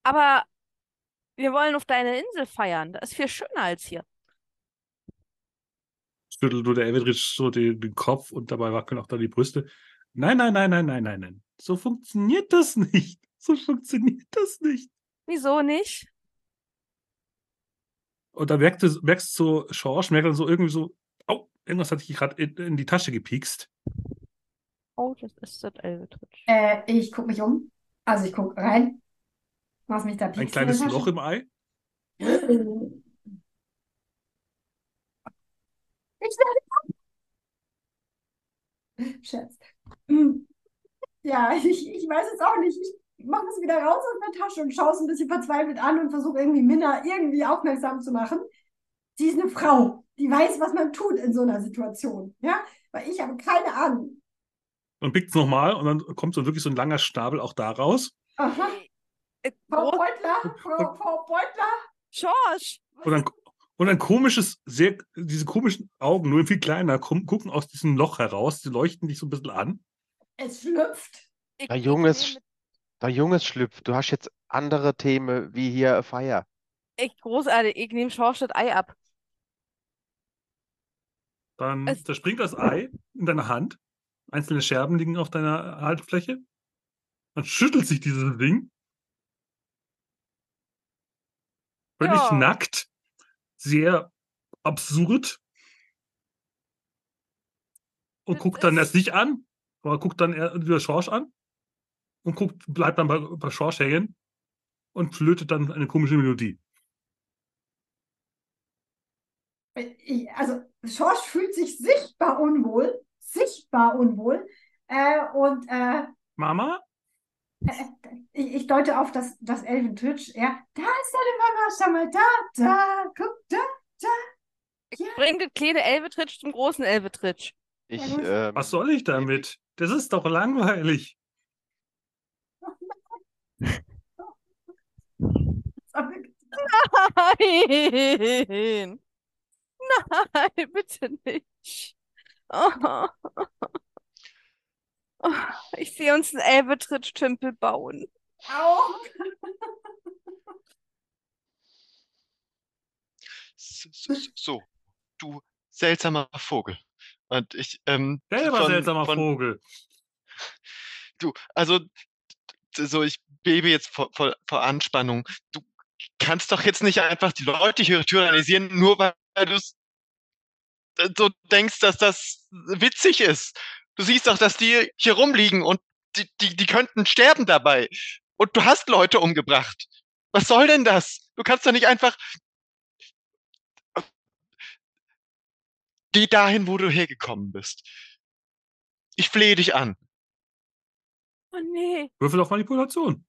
Aber wir wollen auf deine Insel feiern. Das ist viel schöner als hier. Schüttelt nur der Elvedritsch so den, den Kopf und dabei wackeln auch dann die Brüste. Nein, nein, nein, nein, nein, nein, nein. So funktioniert das nicht. So funktioniert das nicht. Wieso nicht? Und dann merkst du, merkst du so, Schorsch merkt dann so irgendwie so, oh, irgendwas hat sich gerade in, in die Tasche gepiekst. Oh, das ist das Elvetritsch. Äh, ich gucke mich um. Also ich gucke rein. Was mich da Ein piekst in kleines Loch im Ei. Ich werde. Scherz. Hm. Ja, ich, ich weiß es auch nicht. Ich mache es wieder raus aus der Tasche und schaue es ein bisschen verzweifelt an und versuche irgendwie Minna irgendwie aufmerksam zu machen. Sie ist eine Frau, die weiß, was man tut in so einer Situation. Ja, weil ich habe keine Ahnung. Und pickt es nochmal und dann kommt so wirklich so ein langer Schnabel auch da raus. Aha. Äh, Frau Groß Beutler, Frau, Frau Beutler. Schorsch! Und dann, und ein komisches, sehr, diese komischen Augen, nur viel kleiner, gucken aus diesem Loch heraus. Die leuchten dich so ein bisschen an. Es schlüpft. Ich Junges, nehme- der Junges schlüpft. Du hast jetzt andere Themen wie hier Feier. echt großartig. Ich nehme Schorsch das Ei ab. Dann Es- da springt das Ei in deiner Hand. Einzelne Scherben liegen auf deiner Haltfläche. Dann schüttelt sich dieses Ding. Völlig Ja. nackt. Sehr absurd. Und Das guckt dann erst dich an, aber guckt dann eher wieder Schorsch an. Und guckt, bleibt dann bei, bei Schorsch hängen und flötet dann eine komische Melodie. Ich, also Schorsch fühlt sich sichtbar unwohl, sichtbar unwohl. Äh, und äh, Mama? ich, ich deute auf das, das Elfentwitch. Ja, da ist deine Mama, schau mal da, da, guck da. Ich Ja. bringe das kleine Elvetritsch zum großen Elvetritsch. Ich, ähm, Was soll ich damit? Das ist doch langweilig. Nein! Nein, bitte nicht. Oh. Oh, ich sehe uns einen Elvetritsch-Tümpel bauen. Au. So, so, so, du seltsamer Vogel. Und ich, ähm, Selber von, seltsamer von, Vogel. du, also, so, ich bebe jetzt vor, vor, vor Anspannung. Du kannst doch jetzt nicht einfach die Leute hier tyrannisieren, nur weil du s- so denkst, dass das witzig ist. Du siehst doch, dass die hier rumliegen und die, die, die könnten sterben dabei. Und du hast Leute umgebracht. Was soll denn das? Du kannst doch nicht einfach. Geh dahin, wo du hergekommen bist. Ich flehe dich an. Oh nee. Würfel auf Manipulation.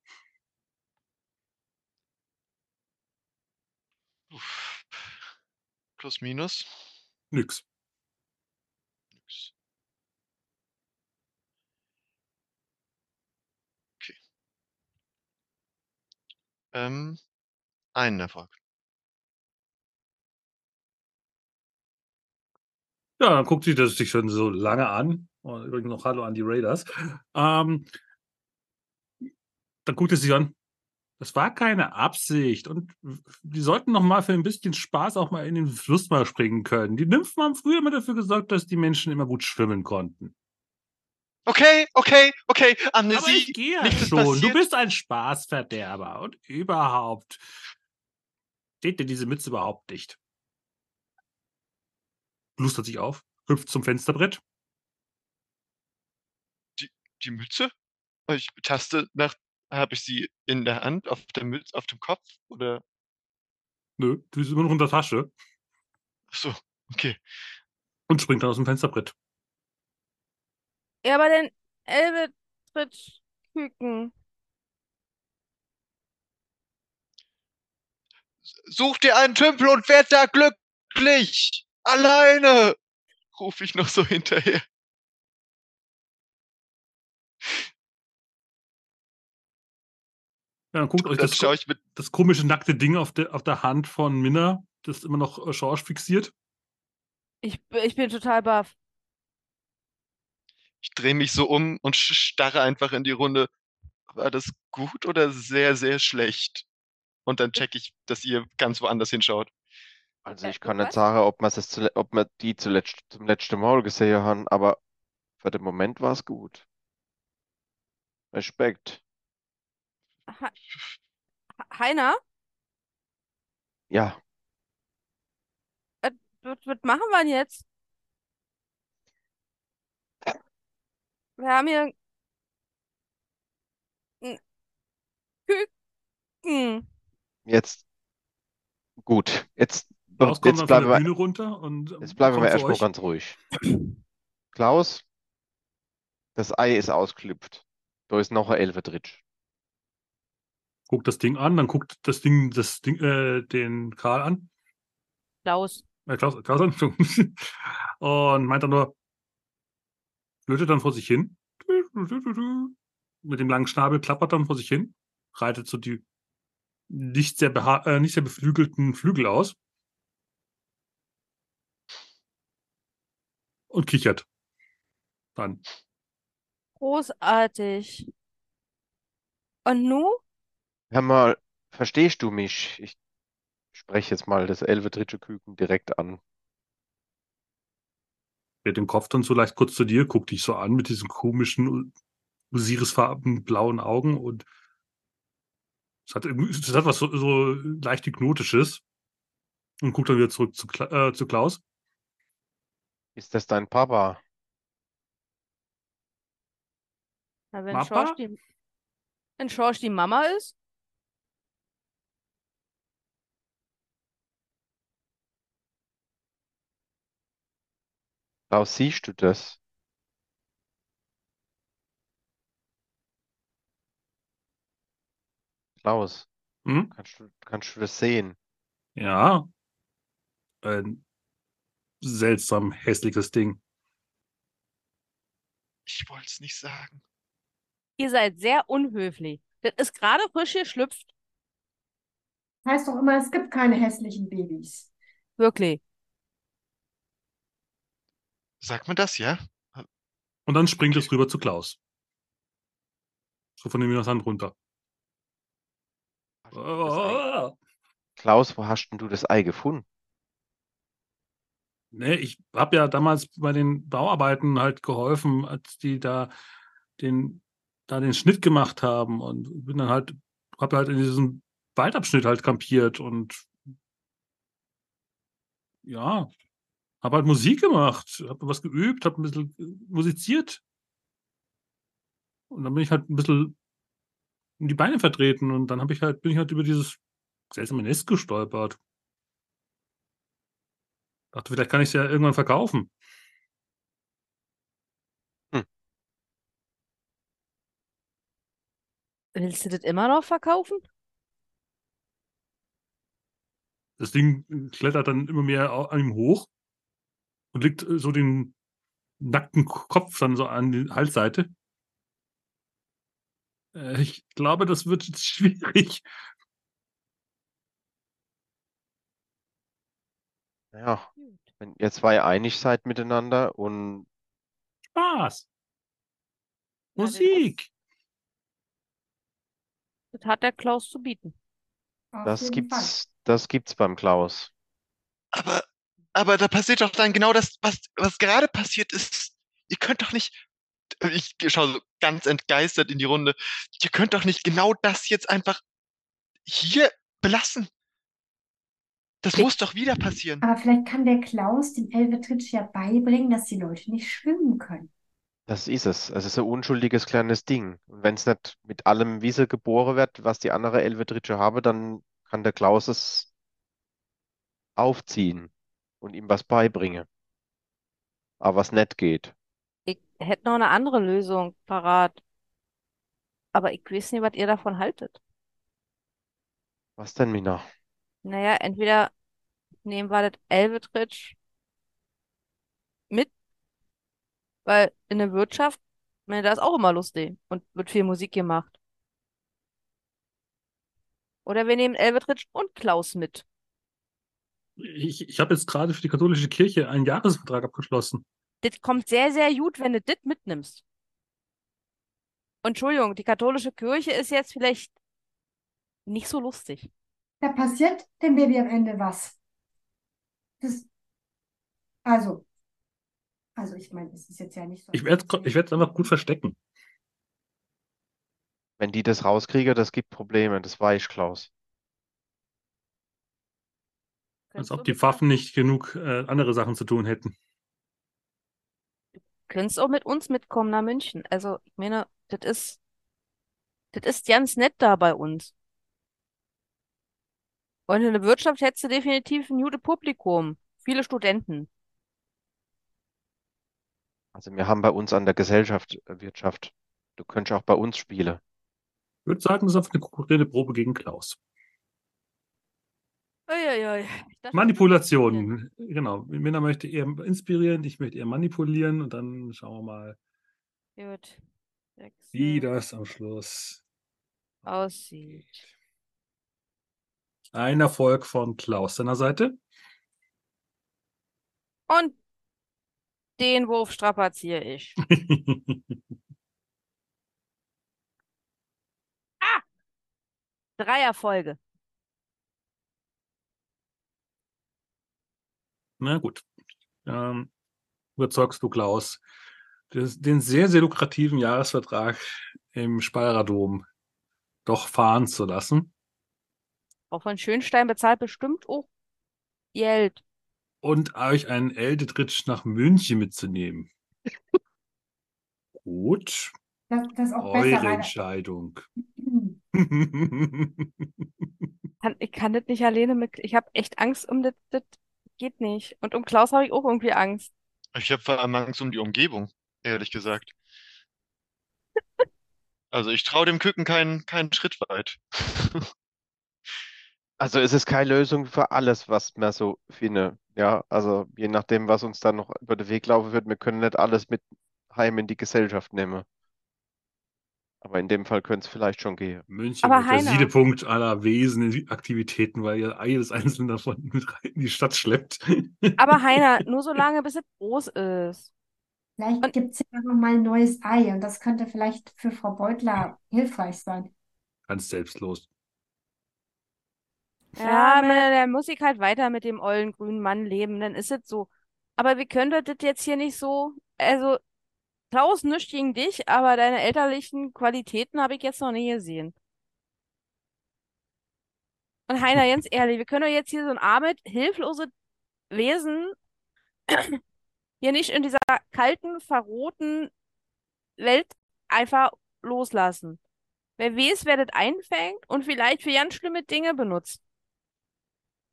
Uff. Plus, minus. Nix. Nix. Okay. Ähm, einen Erfolg. Ja, dann guckt sie das sich schon so lange an. Und übrigens noch Hallo an die Raiders. Ähm, dann guckt es sich an. Das war keine Absicht. Und die sollten noch mal für ein bisschen Spaß auch mal in den Fluss mal springen können. Die Nymphen haben früher immer dafür gesorgt, dass die Menschen immer gut schwimmen konnten. Okay, okay, okay. Aber Amnesie. ich gehe ja schon. Du passiert. bist ein Spaßverderber. Und überhaupt. Steht dir diese Mütze überhaupt nicht? Lustert sich auf, hüpft zum Fensterbrett. die Mütze? Ich taste nach, habe ich sie in der Hand, auf der Mütze, auf dem Kopf oder? Nö, die ist immer noch in der Tasche. Ach so, okay. Und springt dann aus dem Fensterbrett. Ja, aber den Elbe tritt Küken. Such dir einen Tümpel und werd da glücklich. Alleine. Ruf ich noch so hinterher. Ja, dann guckt euch das, ich mit, das komische nackte Ding auf der, auf der Hand von Minna, das immer noch äh, Schorsch fixiert. Ich, ich bin total baff. ich drehe mich so um und starre einfach in die Runde. War das gut oder sehr, sehr schlecht? Und dann check ich, dass ihr ganz woanders hinschaut. Also Äh, ich kann nicht sagen, ob zule- ob wir die zuletzt zum letzten Mal gesehen haben, aber für den Moment war es gut. Respekt. Ha Heiner, Ja, was, was machen wir denn jetzt? Wir haben hier Küken. jetzt gut. Jetzt, Klaus kommt jetzt dann von bleiben der wir, Bühne runter und jetzt bleiben wir erstmal ganz ruhig. Klaus, das Ei ist ausgeklüpft. Da ist noch ein Elfe drin. Guckt das Ding an, dann guckt das Ding, das Ding, äh, den Karl an. Klaus. Äh, Klaus, Klaus an. Und meint dann nur, flötet dann vor sich hin. Mit dem langen Schnabel klappert dann vor sich hin. Reitet so die nicht sehr, beha äh, nicht sehr beflügelten Flügel aus. Und kichert. Dann. Großartig. Und nu? Hör mal, verstehst du mich? Ich spreche jetzt mal das Elfe dritte Küken direkt an. Dreht den Kopf dann so leicht kurz zu dir, guckt dich so an mit diesen komischen Osirisfarben blauen Augen und es hat, es hat was so, so leicht Hypnotisches und guckt dann wieder zurück zu, Kla äh, zu Klaus. Ist das dein Papa? Na, wenn Papa? Schorsch die, wenn Schorsch die Mama ist? Klaus, siehst du das? Klaus, Hm? kannst du, kannst du das sehen? Ja. Ein seltsam hässliches Ding. Ich wollte es nicht sagen. Ihr seid sehr unhöflich. Das ist gerade frisch geschlüpft. Heißt doch immer, es gibt keine hässlichen Babys. Wirklich. Sagt man das, ja? Und dann springt es rüber zu Klaus. So von dem Minas Hand runter. Oh. Klaus, wo hast denn du das Ei gefunden? Ne, ich habe ja damals bei den Bauarbeiten halt geholfen, als die da den, da den Schnitt gemacht haben und bin dann halt, habe halt in diesem Waldabschnitt halt kampiert und ja, habe halt Musik gemacht, habe was geübt, habe ein bisschen musiziert. Und dann bin ich halt ein bisschen in die Beine vertreten und dann habe ich halt, bin ich halt über dieses seltsame Nest gestolpert. Dachte, vielleicht kann ich es ja irgendwann verkaufen. Willst du das immer noch verkaufen? Das Ding klettert dann immer mehr an ihm hoch und legt äh, so den nackten Kopf dann so an die Halsseite. Äh, Ich glaube, das wird jetzt schwierig. Ja, wenn ihr zwei einig seid miteinander und Spaß. Musik. Das hat der Klaus zu bieten. Auf das jeden Fall. gibt's, das gibt's beim Klaus. Aber, aber da passiert doch dann genau das, was, was gerade passiert ist. Ihr könnt doch nicht, ich schaue so ganz entgeistert in die Runde, ihr könnt doch nicht genau das jetzt einfach hier belassen. Das muss doch wieder passieren. Aber vielleicht kann der Klaus den Elvetritsch ja beibringen, dass die Leute nicht schwimmen können. Das ist es. Es ist ein unschuldiges kleines Ding. Und wenn es nicht mit allem Wiese geboren wird, was die andere Elvetritsche habe, dann kann der Klaus es aufziehen und ihm was beibringen. Aber was nicht geht. Ich hätte noch eine andere Lösung parat. Aber ich weiß nicht, was ihr davon haltet. Was denn, Mina? Naja, entweder nehmen wir das Elvetritsch mit, weil in der Wirtschaft, meine, da ist auch immer lustig und wird viel Musik gemacht. Oder wir nehmen Elvetritsch und Klaus mit. Ich, ich habe jetzt gerade für die katholische Kirche einen Jahresvertrag abgeschlossen. Das kommt sehr, sehr gut, wenn du das mitnimmst. Und Entschuldigung, die katholische Kirche ist jetzt vielleicht nicht so lustig. Da passiert dem Baby am Ende was. Das, also, also ich meine, es ist jetzt ja nicht so. Ich werde ich werde es einfach gut verstecken. Wenn die das rauskriegen, das gibt Probleme. Das weiß ich, Klaus. Als ob du die Pfaffen nicht genug äh, andere Sachen zu tun hätten. Könntest auch mit uns mitkommen nach München. Also, ich meine, das ist, das ist ganz nett da bei uns. Und in der Wirtschaft hättest du definitiv ein gutes Publikum. Viele Studenten. Also wir haben bei uns an der Gesellschaft äh, Wirtschaft. Du könntest auch bei uns spielen. Ich würde sagen, das ist einfach eine konkurrierende Probe gegen Klaus. Uiuiui. Manipulation. Genau. Minna möchte eher inspirieren, ich möchte eher manipulieren und dann schauen wir mal. Gut. Sechs, wie das am Schluss aussieht. Ein Erfolg von Klaus seiner Seite. Und den Wurf strapaziere ich. Drei Erfolge. Na gut. Ähm, überzeugst du Klaus, das, den sehr, sehr lukrativen Jahresvertrag im Speyerer Dom doch fahren zu lassen Auch von Schönstein bezahlt bestimmt auch Geld. und euch einen Eldritch nach München mitzunehmen. Gut, Das, das ist auch eure Entscheidung. Ich kann das nicht alleine mit. Ich habe echt Angst um das. Das geht nicht. Und um Klaus habe ich auch irgendwie Angst. Ich habe vor allem Angst um die Umgebung, ehrlich gesagt. Also ich traue dem Küken keinen, keinen Schritt weit. Also es ist keine Lösung für alles, was wir so finden. Ja, also je nachdem, was uns dann noch über den Weg laufen wird, wir können nicht alles mit heim in die Gesellschaft nehmen. Aber in dem Fall könnte es vielleicht schon gehen. München Aber der Heiner- Siedepunkt aller Wesen, Aktivitäten, weil ihr jedes einzelne davon mit rein in die Stadt schleppt. Aber Heiner, nur so lange, bis es groß ist. vielleicht Und- gibt es ja noch mal ein neues Ei und das könnte vielleicht für Frau Beutler hilfreich sein. Ganz selbstlos. Ja, man, dann muss ich halt weiter mit dem ollen grünen Mann leben, dann ist es so. Aber wie können wir das jetzt hier nicht so? Also, Klaus, nichts gegen dich, aber deine elterlichen Qualitäten habe ich jetzt noch nie gesehen. Und Heiner, ganz ehrlich, wir können doch jetzt hier so ein armes, hilfloses Wesen hier nicht in dieser kalten, verrohten Welt einfach loslassen. Wer weiß, wer das einfängt und vielleicht für ganz schlimme Dinge benutzt.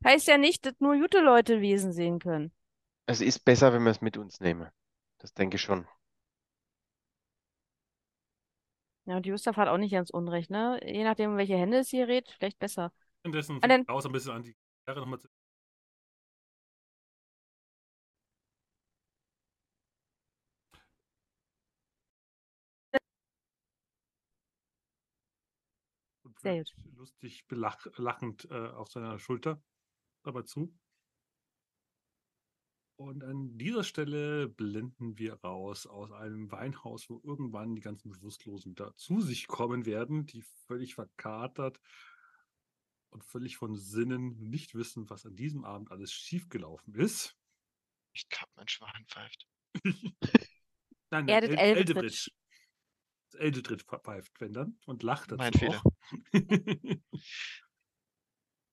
Heißt ja nicht, dass nur gute Leute Wesen sehen können. Es ist besser, wenn wir es mit uns nehmen. Das denke ich schon. Ja, und Gustav hat auch nicht ganz unrecht, ne? Je nachdem, um welche Hände es hier redet, vielleicht besser. Währenddessen Ah, dann- Klaus ein bisschen an die Gitarre nochmal zu. Sehr lustig belach lachend äh, auf seiner Schulter dabei zu. Und an dieser Stelle blenden wir raus aus einem Weinhaus, wo irgendwann die ganzen Bewusstlosen wieder zu sich kommen werden, die völlig verkatert und völlig von Sinnen nicht wissen, was an diesem Abend alles schiefgelaufen ist. Ich glaube, mein Schwan pfeift. Nein, Er das El- Eldritch. Eldritch. Das Eldritch pfeift, wenn dann, und lacht dazu Mein Fehler.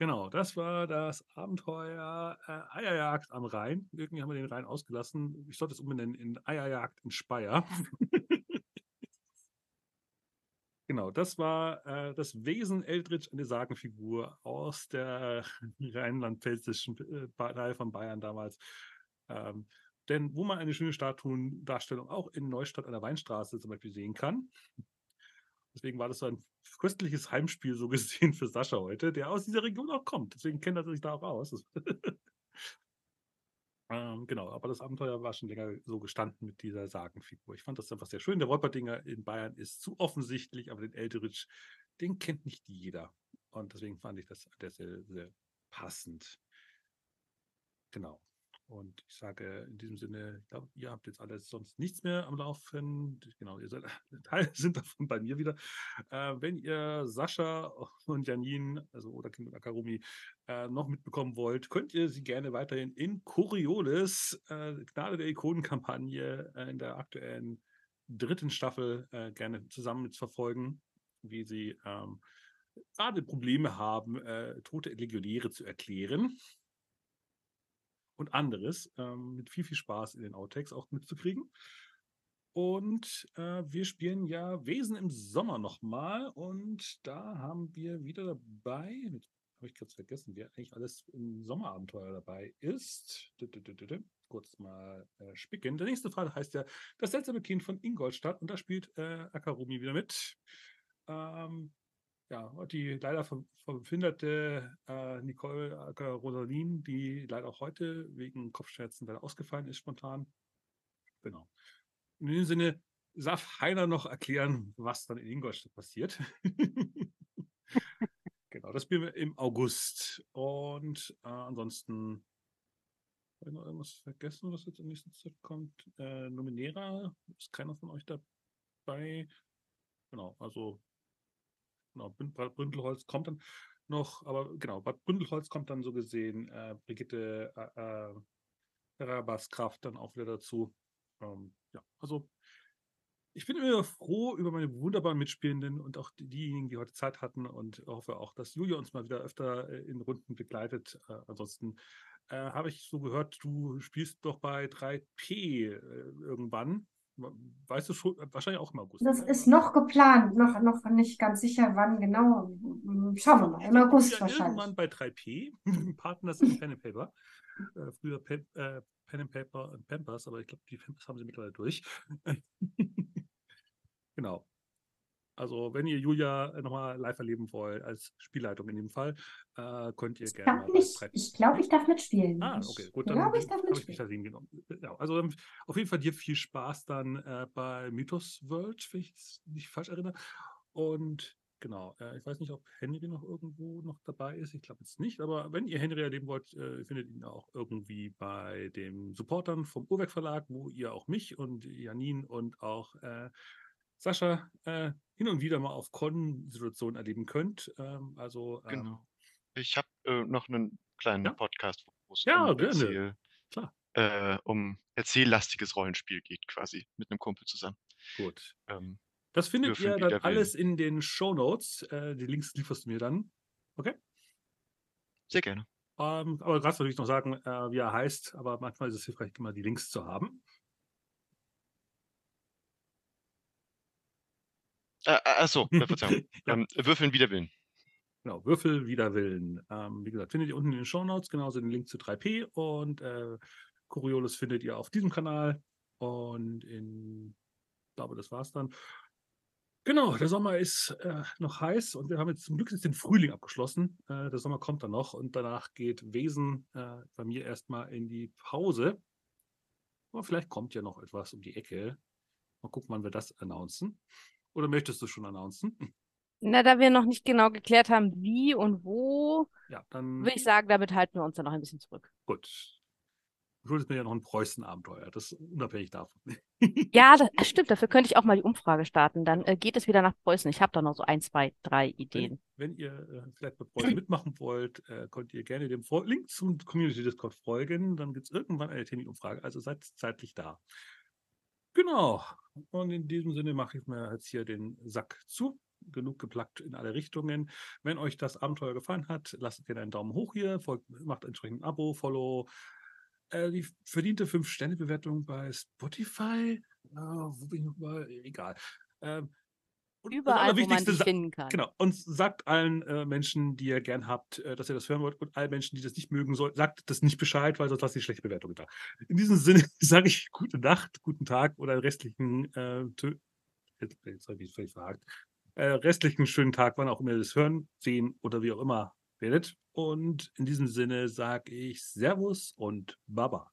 genau, das war das Abenteuer äh, Eierjagd am Rhein. Irgendwie haben wir den Rhein ausgelassen. Ich sollte es umbenennen in Eierjagd in Speyer. Genau, das war äh, das Wesen Eldritch, eine Sagenfigur aus der rheinland-pfälzischen äh, Teil von Bayern damals. Ähm, denn wo man eine schöne Statuendarstellung auch in Neustadt an der Weinstraße zum Beispiel sehen kann. Deswegen war das so ein köstliches Heimspiel so gesehen für Sascha heute, der aus dieser Region auch kommt. Deswegen kennt er sich da auch aus. Ähm, genau, aber das Abenteuer war schon länger so gestanden mit dieser Sagenfigur. Ich fand das einfach sehr schön. Der Wolperdinger in Bayern ist zu offensichtlich, aber den Elterich, den kennt nicht jeder. Und deswegen fand ich das sehr, sehr passend. Genau. Und ich sage in diesem Sinne, ich glaube, ihr habt jetzt alles sonst nichts mehr am Laufen. Genau, ihr seid Teil sind davon bei mir wieder. Äh, wenn ihr Sascha und Janin, also oder Kind und Akarumi, äh, noch mitbekommen wollt, könnt ihr sie gerne weiterhin in Coriolis, äh, Gnade der Ikonen-Kampagne äh, in der aktuellen dritten Staffel äh, gerne zusammen mitverfolgen, wie sie ähm, gerade Probleme haben, äh, tote Legionäre zu erklären und anderes ähm, mit viel, viel Spaß in den Outtakes auch mitzukriegen. Und äh, wir spielen ja Wesen im Sommer nochmal und da haben wir wieder dabei, habe ich kurz vergessen, wer eigentlich alles im Sommerabenteuer dabei ist. Dü- dü- dü. Kurz mal äh, spicken. Der nächste Fall heißt ja Das seltsame Kind von Ingolstadt und da spielt äh, Akarumi wieder mit. Ähm, ja, die leider ver- verfinderte äh, Nicole Acker Rosalin, die leider auch heute wegen Kopfschmerzen leider ausgefallen ist, spontan. Genau. In dem Sinne, darf Heiner noch erklären, was dann in Ingolstadt passiert. genau, das spielen wir im August. Und äh, ansonsten habe ich noch irgendwas vergessen, was jetzt in nächster Zeit kommt. Äh, Nominera, ist keiner von euch dabei? Genau, also Genau, Bründelholz kommt dann noch, aber genau, Bad Bründelholz kommt dann so gesehen, äh, Brigitte äh, äh, Kraft dann auch wieder dazu. Ähm, ja, also ich bin immer froh über meine wunderbaren Mitspielenden und auch die, diejenigen, die heute Zeit hatten und hoffe auch, dass Julia uns mal wieder öfter äh, in Runden begleitet. Äh, ansonsten äh, habe ich so gehört, du spielst doch bei 3P äh, irgendwann. Weißt du schon, wahrscheinlich auch im August. Das ne? ist noch geplant, noch, noch nicht ganz sicher, wann genau. Schauen wir mal, im August ja wahrscheinlich. irgendwann bei 3P, Partners in Pen and Paper. Äh, früher Pen, äh, Pen and Paper und Pampers, aber ich glaube, die Pampers haben sie mittlerweile durch. genau. Also, wenn ihr Julia nochmal live erleben wollt, als Spielleitung in dem Fall, äh, könnt ihr Ich gerne nicht. 3P. Ich glaube, ich darf mitspielen. Ah, okay, gut, dann glaube, ich darf habe ich mich mitspielen. da hingenommen. Ja, also auf jeden Fall dir viel Spaß dann äh, bei Mythos World, wenn ich es nicht falsch erinnere. Und genau, äh, ich weiß nicht, ob Henry noch irgendwo noch dabei ist. Ich glaube jetzt nicht, aber wenn ihr Henry erleben wollt, äh, findet ihn auch irgendwie bei den Supportern vom Urwerk Verlag, wo ihr auch mich und Janin und auch äh, Sascha äh, hin und wieder mal auf Con-Situationen erleben könnt. Ähm, also ähm, Genau. Ich habe äh, noch einen kleinen Ja. Podcast, wo es Ja, um. Erzähl, äh, um erzähllastiges Rollenspiel geht, quasi, mit einem Kumpel zusammen. gut. Ähm, Das findet ihr dann alles in den Show Notes. Äh, die Links lieferst du mir dann. Okay. sehr gerne. Ähm, aber gerade natürlich noch sagen, äh, wie er heißt, aber manchmal ist es hilfreich, immer die Links zu haben. Äh, achso, Verzeihung. Ja. ähm, würfeln wider Willen. Genau, Würfel wider Willen. Ähm, wie gesagt, findet ihr unten in den Shownotes, genauso den Link zu 3P und äh, Coriolis findet ihr auf diesem Kanal und in, ich glaube, das war's dann. Genau, der Sommer ist äh, noch heiß und wir haben jetzt zum Glück jetzt den Frühling abgeschlossen. Äh, der Sommer kommt dann noch und danach geht Wesen äh, bei mir erstmal in die Pause. Aber vielleicht kommt ja noch etwas um die Ecke. Mal gucken, wann wir das announcen. Oder möchtest du schon announcen? Na, da wir noch nicht genau geklärt haben, wie und wo, Ja, dann würde ich sagen, damit halten wir uns dann noch ein bisschen zurück. gut. Du schuldest mir ja noch ein Preußen-Abenteuer, das ist unabhängig davon. Ja, das, stimmt. Dafür könnte ich auch mal die Umfrage starten. Dann äh, geht es wieder nach Preußen. Ich habe da noch so ein, zwei, drei Ideen. Wenn, wenn ihr äh, vielleicht bei Preußen mitmachen wollt, äh, könnt ihr gerne dem Fol- Link zum Community Discord folgen. Dann gibt es irgendwann eine Terminumfrage. Also seid zeitlich da. Genau. Und in diesem Sinne mache ich mir jetzt hier den Sack zu. Genug geplackt in alle Richtungen. Wenn euch das Abenteuer gefallen hat, lasst gerne einen Daumen hoch hier, folgt, macht entsprechend ein Abo, Follow. Äh, die verdiente 5-Sterne-Bewertung bei Spotify. Ah, wo bin ich noch mal? Egal. Ähm, und Überall, wo man dich finden kann. Genau. Und sagt allen äh, Menschen, die ihr gern habt, äh, dass ihr das hören wollt, und allen Menschen, die das nicht mögen sollen, sagt das nicht Bescheid, weil sonst lasst ihr schlechte Bewertungen da. In diesem Sinne sage ich gute Nacht, guten Tag oder restlichen, äh, jetzt, jetzt habe ich völlig verhakt, äh, restlichen schönen Tag, wann auch immer ihr das hören, sehen oder wie auch immer werdet. Und in diesem Sinne sage ich Servus und Baba.